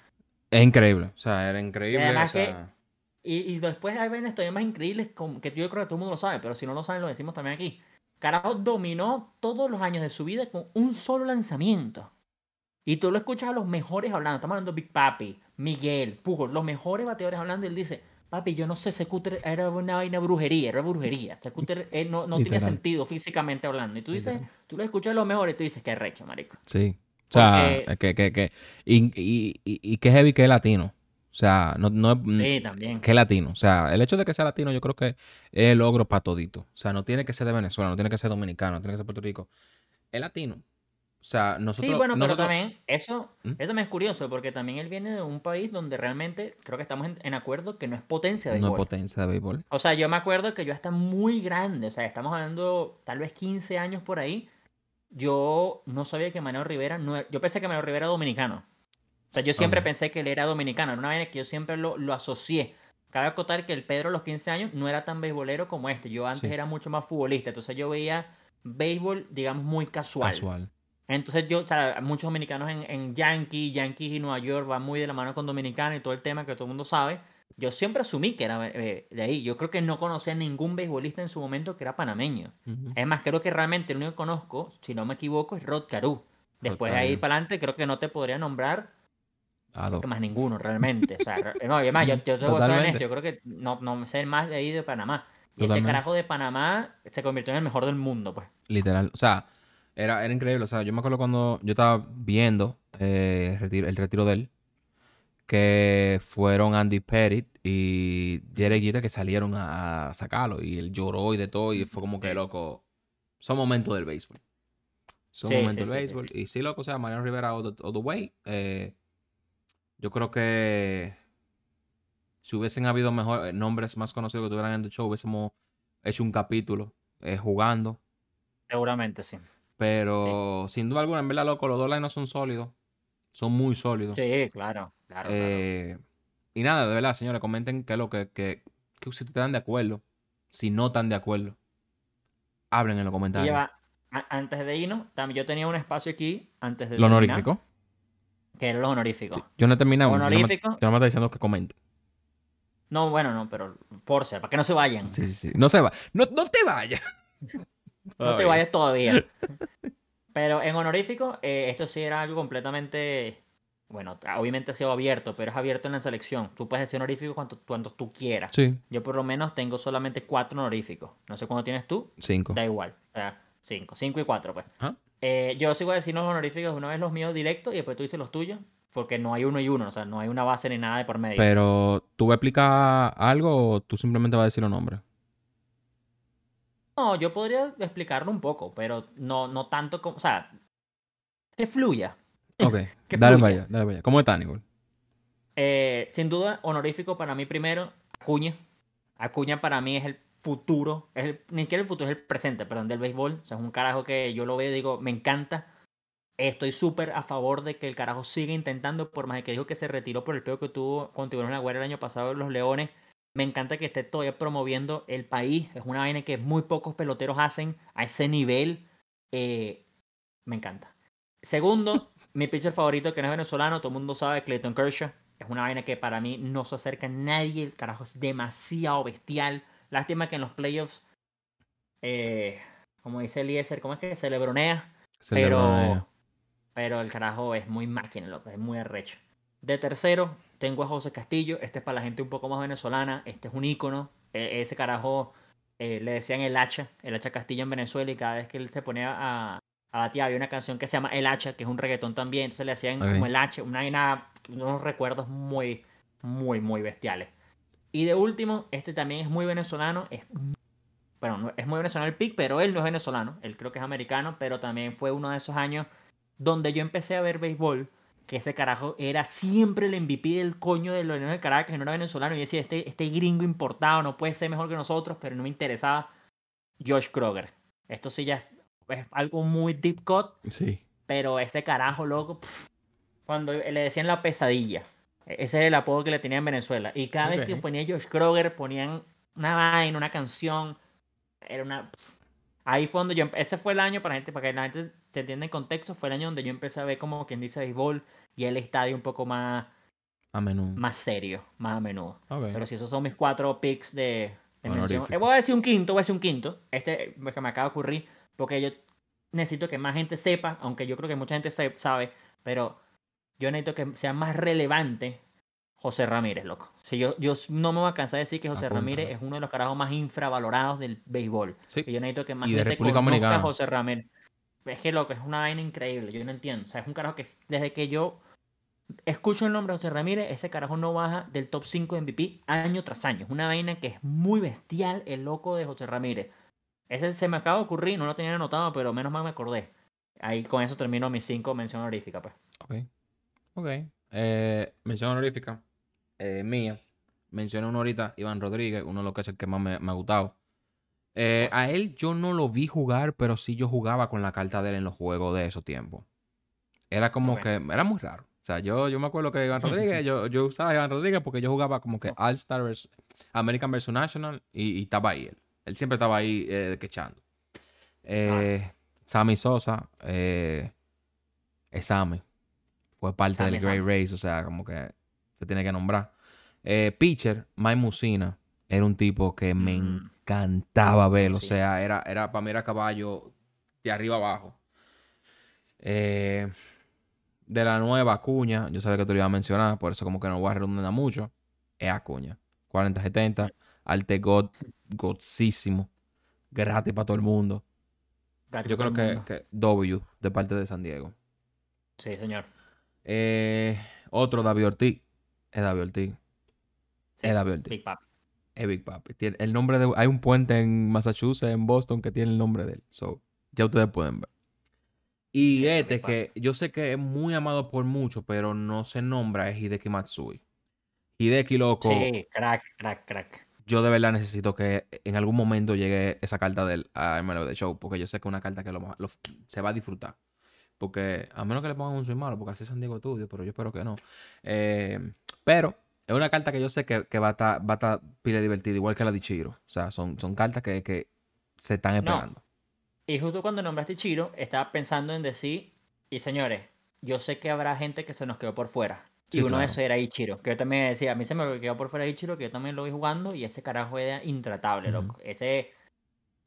es increíble. O sea, era increíble. además o que- sea, Y, y después hay vainas todavía más increíbles que yo creo que todo el mundo lo sabe, pero si no lo saben lo decimos también aquí. Carajo dominó todos los años de su vida con un solo lanzamiento. Y tú lo escuchas a los mejores hablando. Estamos hablando de Big Papi, Miguel, Pujol, los mejores bateadores hablando. Y él dice, papi, yo no sé, ese cúter era una vaina brujería, era brujería. Ese cúter eh, no, no tiene sentido físicamente hablando. Y tú dices, Literal. tú lo escuchas a los mejores y tú dices, qué recho, marico. sí. O sea, Porque- que, que, que, y, y, y, y que heavy que es latino. O sea, no, no es. Sí, también. que es latino. O sea, el hecho de que sea latino yo creo que es el logro para todito. O sea, no tiene que ser de Venezuela, no tiene que ser dominicano, no tiene que ser Puerto Rico. Es latino. O sea, nosotros... Sí, bueno, pero nosotros- también eso, ¿Mm? eso me es curioso porque también él viene de un país donde realmente creo que estamos en, en acuerdo que no es potencia de No es béisbol. potencia de béisbol. O sea, yo me acuerdo que yo hasta muy grande, o sea, estamos hablando tal vez 15 años por ahí, yo no sabía que Manuel Rivera no era- yo pensé que Manuel Rivera era dominicano. O sea, yo siempre Ok. pensé que él era dominicano, era una vaina que yo siempre lo, lo asocié. Cabe acotar que el Pedro a los 15 años no era tan beisbolero como este. Yo antes Sí. era mucho más futbolista, entonces yo veía béisbol, digamos, muy casual. Casual. Entonces yo, o sea, muchos dominicanos en, en Yankee, Yankees y Nueva York van muy de la mano con Dominicana y todo el tema que todo el mundo sabe. Yo siempre asumí que era eh, de ahí. Yo creo que no conocía ningún beisbolista en su momento que era panameño. Ujú. Es más, creo que realmente el único que conozco, si no me equivoco, es Rod Carew. Después de ahí para adelante creo que no te podría nombrar A dos. que más ninguno realmente. O sea, no, y además, yo, yo te voy a ser Totalmente. honesto, yo creo que no, no sé más de ahí de Panamá. Y este carajo de Panamá se convirtió en el mejor del mundo, pues. Literal. O sea, era, era increíble. O sea, yo me acuerdo cuando yo estaba viendo eh, el retiro de él, que fueron Andy Pettit y Derek Jeter que salieron a, a sacarlo. Y él lloró y de todo. Y fue como que, loco, son momentos del béisbol. Son Sí, momentos sí, del béisbol. sí. Y sí, loco, o sea, Mariano Rivera all the, all the way. eh, yo creo que si hubiesen habido mejor, eh, nombres más conocidos que tuvieran en el show, hubiésemos hecho un capítulo eh, jugando. Seguramente sí. Pero sin duda alguna, en verdad, loco, los dos liners son sólidos. Son muy sólidos. Sí, claro, claro, claro. Eh, y nada, de verdad, señores, comenten qué es lo que, que, que si están de acuerdo. Si no están de acuerdo, hablen en los comentarios. lleva, antes de irnos, también yo tenía un espacio aquí, antes de Lo honorífico. que era los honoríficos. Sí, Yo no he terminado. Yo no me- Honorífico. Yo no me está diciendo que comenten. No, bueno, no, pero por ser, para que no se vayan. Sí, sí, sí. No se va. No, no te vayas. [LAUGHS] No te vayas todavía. [LAUGHS] Pero en honorífico, eh, esto sí era algo completamente. Bueno, obviamente ha sido abierto, pero es abierto en la selección. Tú puedes decir honorífico cuanto, cuanto tú quieras. Sí, Yo por lo menos tengo solamente cuatro honoríficos. No sé cuándo tienes tú, cinco. da igual. O sea, cinco. Cinco y cuatro, pues. Eh, yo sí voy a decir los honoríficos una vez los míos directos y después tú dices los tuyos. Porque no hay uno y uno, o sea, no hay una base ni nada de por medio. Pero, ¿tú vas a explicar algo o tú simplemente vas a decir los nombres? No, yo podría explicarlo un poco, pero no, no tanto como. O sea, que fluya. Ok, [LAUGHS] Que dale fluya. allá, dale allá. ¿Cómo está, Aníbal? Eh, sin duda, honorífico para mí primero, Acuña. Acuña para mí es el futuro, es el, ni siquiera el futuro, es el presente, perdón, del béisbol. O sea, es un carajo que yo lo veo y digo, me encanta. Estoy súper a favor de que el carajo siga intentando, por más que dijo que se retiró por el peo que tuvo con Tiburón La Guerra el año pasado en los Leones. Me encanta que esté todavía promoviendo el país. Es una vaina que muy pocos peloteros hacen a ese nivel. Eh, me encanta. Segundo, [LAUGHS] mi pitcher favorito que no es venezolano, todo el mundo sabe, Clayton Kershaw. Es una vaina que para mí no se acerca a nadie. El carajo es demasiado bestial. Lástima que en los playoffs, eh, como dice Eliezer, ¿cómo es que se le Pero, bronea. Pero el carajo es muy máquina, loco, es muy arrecho. De tercero, tengo a José Castillo. Este es para la gente un poco más venezolana. Este es un ícono. E- ese carajo eh, le decían el hacha, el hacha Castillo en Venezuela. Y cada vez que él se ponía a, a batear, había una canción que se llama El hacha, que es un reggaetón también. Entonces le hacían Ok. como el hacha, una, vaina- unos recuerdos muy, muy, muy bestiales. Y de último, este también es muy venezolano. Es, bueno, no- es muy venezolano el pick, pero él no es venezolano. Él creo que es americano, pero también fue uno de esos años donde yo empecé a ver béisbol. Que ese carajo era siempre el MVP del coño de los del Caracas, que no era venezolano. Y decía, este, este gringo importado no puede ser mejor que nosotros, pero no me interesaba. Josh Kroger. Esto sí ya es, es algo muy deep cut, Sí. pero ese carajo, loco, cuando le decían la pesadilla. E- Ese es el apodo que le tenía en Venezuela. Y cada vez que ponía Josh Kroger, ponían una vaina, una canción. Era una. Ahí fue donde yo. Ese fue el año, para, gente, para que la gente se entienda en contexto, fue el año donde yo empecé a ver como quien dice béisbol y el estadio un poco más, A menudo. más serio, más a menudo. Ok. Pero si esos son mis cuatro picks de, de mención. Eh, voy a decir un quinto, voy a decir un quinto. Este eh, que me acaba de ocurrir, porque yo necesito que más gente sepa, aunque yo creo que mucha gente sabe, pero yo necesito que sea más relevante José Ramírez, loco. Si yo, yo no me voy a cansar de decir que José. Ramírez es uno de los carajos más infravalorados del béisbol. Sí. Que yo necesito que más Y de gente República conozca a. José Ramírez. Es que loco, es una vaina increíble, yo no entiendo. O sea, es un carajo que desde que yo escucho el nombre de José Ramírez, ese carajo no baja del top 5 de MVP año tras año. Es una vaina que es muy bestial el loco de José Ramírez. Ese se me acaba de ocurrir, no lo tenía anotado, pero menos mal me acordé. Ahí con eso termino mis 5 mención honorífica, pues. Ok. Ok. Eh, mención honorífica. Eh, mía. Mencioné uno ahorita, Iván Rodríguez, uno de los que más me, me ha gustado. Eh, a él yo no lo vi jugar, pero sí yo jugaba con la carta de él en los juegos de esos tiempos. Era como que, era muy raro. O sea, yo, yo me acuerdo que Iván Rodríguez, [LAUGHS] yo, yo usaba a Iván Rodríguez porque yo jugaba como que All Star vs American vs National y, y estaba ahí él. Él siempre estaba ahí eh, quechando. Eh, Sammy Sosa, eh, es Sammy. Fue parte Sammy, del Great Sammy. Race, o sea, como que se tiene que nombrar. Eh, pitcher, Mike Musina, era un tipo que me Mm. encantaba ver, o Sí. sea, era, era para mí era caballo de arriba abajo. Eh, de la nueva Acuña, yo sabía que tú lo ibas a mencionar, por eso como que no voy a redundar mucho, es Acuña. 40-70, arte god, godsísimo, gratis para todo el mundo. Yo creo mundo. que W de parte de San Diego. Sí, señor. Eh, otro, David Ortiz. Es David Ortiz. Sí, Es David Ortiz. Big Papi. Es Big Papi. Tiene el nombre de... Hay un puente en Massachusetts, en Boston, que tiene el nombre de él. So, ya ustedes pueden ver. Y Sí, este, que yo sé que es muy amado por muchos, pero no se nombra, es Hideki Matsui. Hideki, loco, Sí, crack, crack, crack. yo de verdad necesito que en algún momento llegue esa carta de él a MLB The Show, porque yo sé que es una carta que lo, lo- se va a disfrutar. Porque a menos que le pongan un soy malo, porque así es San Diego Studio, pero yo espero que no. Eh, pero es una carta que yo sé que, que va a estar va a estar pile divertida, igual que la de Chiro. O sea, son, son cartas que, que se están esperando. Y justo cuando nombraste Chiro, estaba pensando en decir, y señores, yo sé que habrá gente que se nos quedó por fuera. Sí, y uno claro. de esos era Ichiro, que yo también decía, a mí se me quedó por fuera Ichiro, que yo también lo vi jugando, y ese carajo era intratable, Ujú. loco. Ese,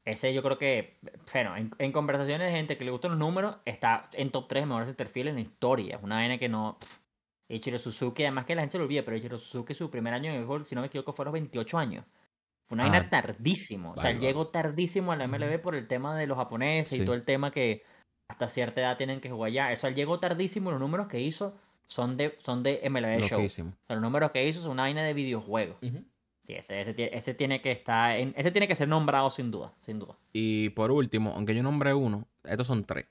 ese yo creo que, bueno, en, en conversaciones de gente que le gustan los números, está en top 3 mejores centerfield en la historia. Es una vaina que no... pff, Ichiro Suzuki, además que la gente se lo olvida, pero Ichiro Suzuki su primer año de béisbol, si no me equivoco, fue a los 28 años. Fue una Ah, vaina tardísimo. O sea, él bárbaro. llegó tardísimo a la MLB por el tema de los japoneses Sí. y todo el tema que hasta cierta edad tienen que jugar ya. O sea, él llegó tardísimo los números que hizo son de, son de MLB Show. O Loquísimo. sea, los números que hizo son una vaina de videojuego. Sí, ese, ese, tie- ese tiene que estar en- ese tiene que ser nombrado sin duda, sin duda. Y por último, aunque yo nombré uno, estos son tres.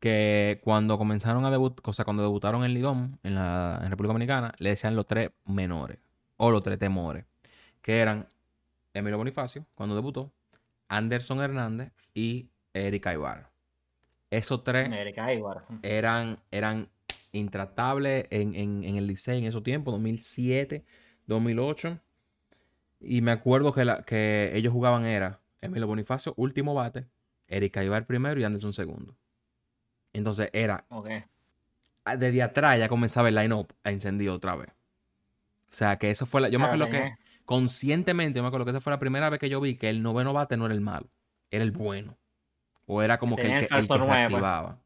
Que cuando comenzaron a debutar, o sea, cuando debutaron en Lidón, en la en República Dominicana, le decían los tres menores. O los tres temores. Que eran Emilio Bonifacio, cuando debutó, Anderson Hernández y Erika Ibarra. Esos tres Erika Ibar. eran, eran intratables en, en, en el Licey en esos tiempos, 2007, 2008. Y me acuerdo que, la, que ellos jugaban era Emilio Bonifacio, último bate, Erika Ibar primero y Anderson segundo. Entonces era, Ok. ah, desde atrás ya comenzaba el line-up a encendido otra vez. O sea, que eso fue la... Yo me acuerdo que conscientemente, yo me acuerdo que esa fue la primera vez que yo vi que el noveno bate no era el malo, era el bueno. O era como que Tenía el el que, el que reactivaba.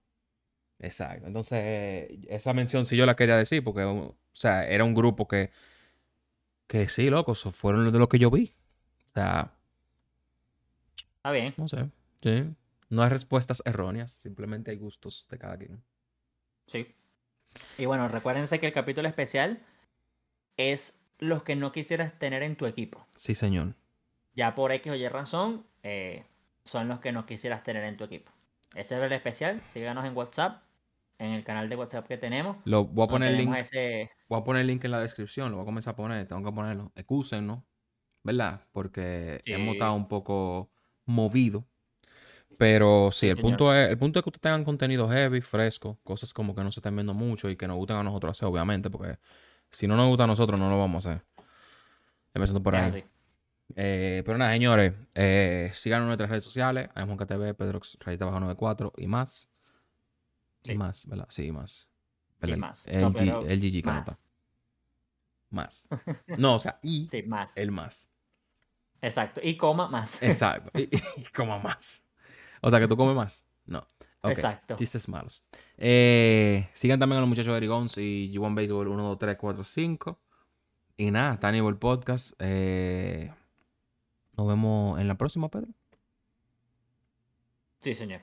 Exacto. Entonces, esa mención sí yo la quería decir porque, o sea, era un grupo que, que sí, loco, eso fueron de lo que yo vi. O sea, Está bien. no sé. Sí. No hay respuestas erróneas, simplemente hay gustos de cada quien. Sí. Y bueno, recuérdense que el capítulo especial es los que no quisieras tener en tu equipo. Sí, señor. Ya por X o Y razón, eh, son los que no quisieras tener en tu equipo. Ese es el especial. Síganos en WhatsApp, en el canal de WhatsApp que tenemos. Lo voy a poner el link. ese... Voy a poner el link en la descripción, lo voy a comenzar a poner, tengo que ponerlo. Excúsennos, ¿verdad? Porque hemos estado un poco movidos. Pero sí, Sí, el señor. punto es, el punto es que ustedes tengan contenido heavy, fresco, cosas como que no se estén viendo mucho y que nos gusten a nosotros hacer, obviamente, porque si no nos gusta a nosotros, no lo vamos a hacer. Empezando por ahí. Eh, pero nada, señores, eh, síganos en nuestras redes sociales, TV, Pedrox, Rayita Bajo 94 y más. Y más, ¿verdad? Sí, y más. Y más. El, No, G- pero el GG no está. Más. Más. [LAUGHS] No, o sea, y Sí, más. el más. Exacto. Y coma más. Exacto. [LAUGHS] Y, y coma más. O sea, que tú comes más. No. Ok. Exacto. Chistes malos. Eh, sigan también a los muchachos de Erigons y G1 Baseball 1, 2, 3, 4, 5. Y nada, está el podcast. Eh, nos vemos en la próxima, Pedro. Sí, señor.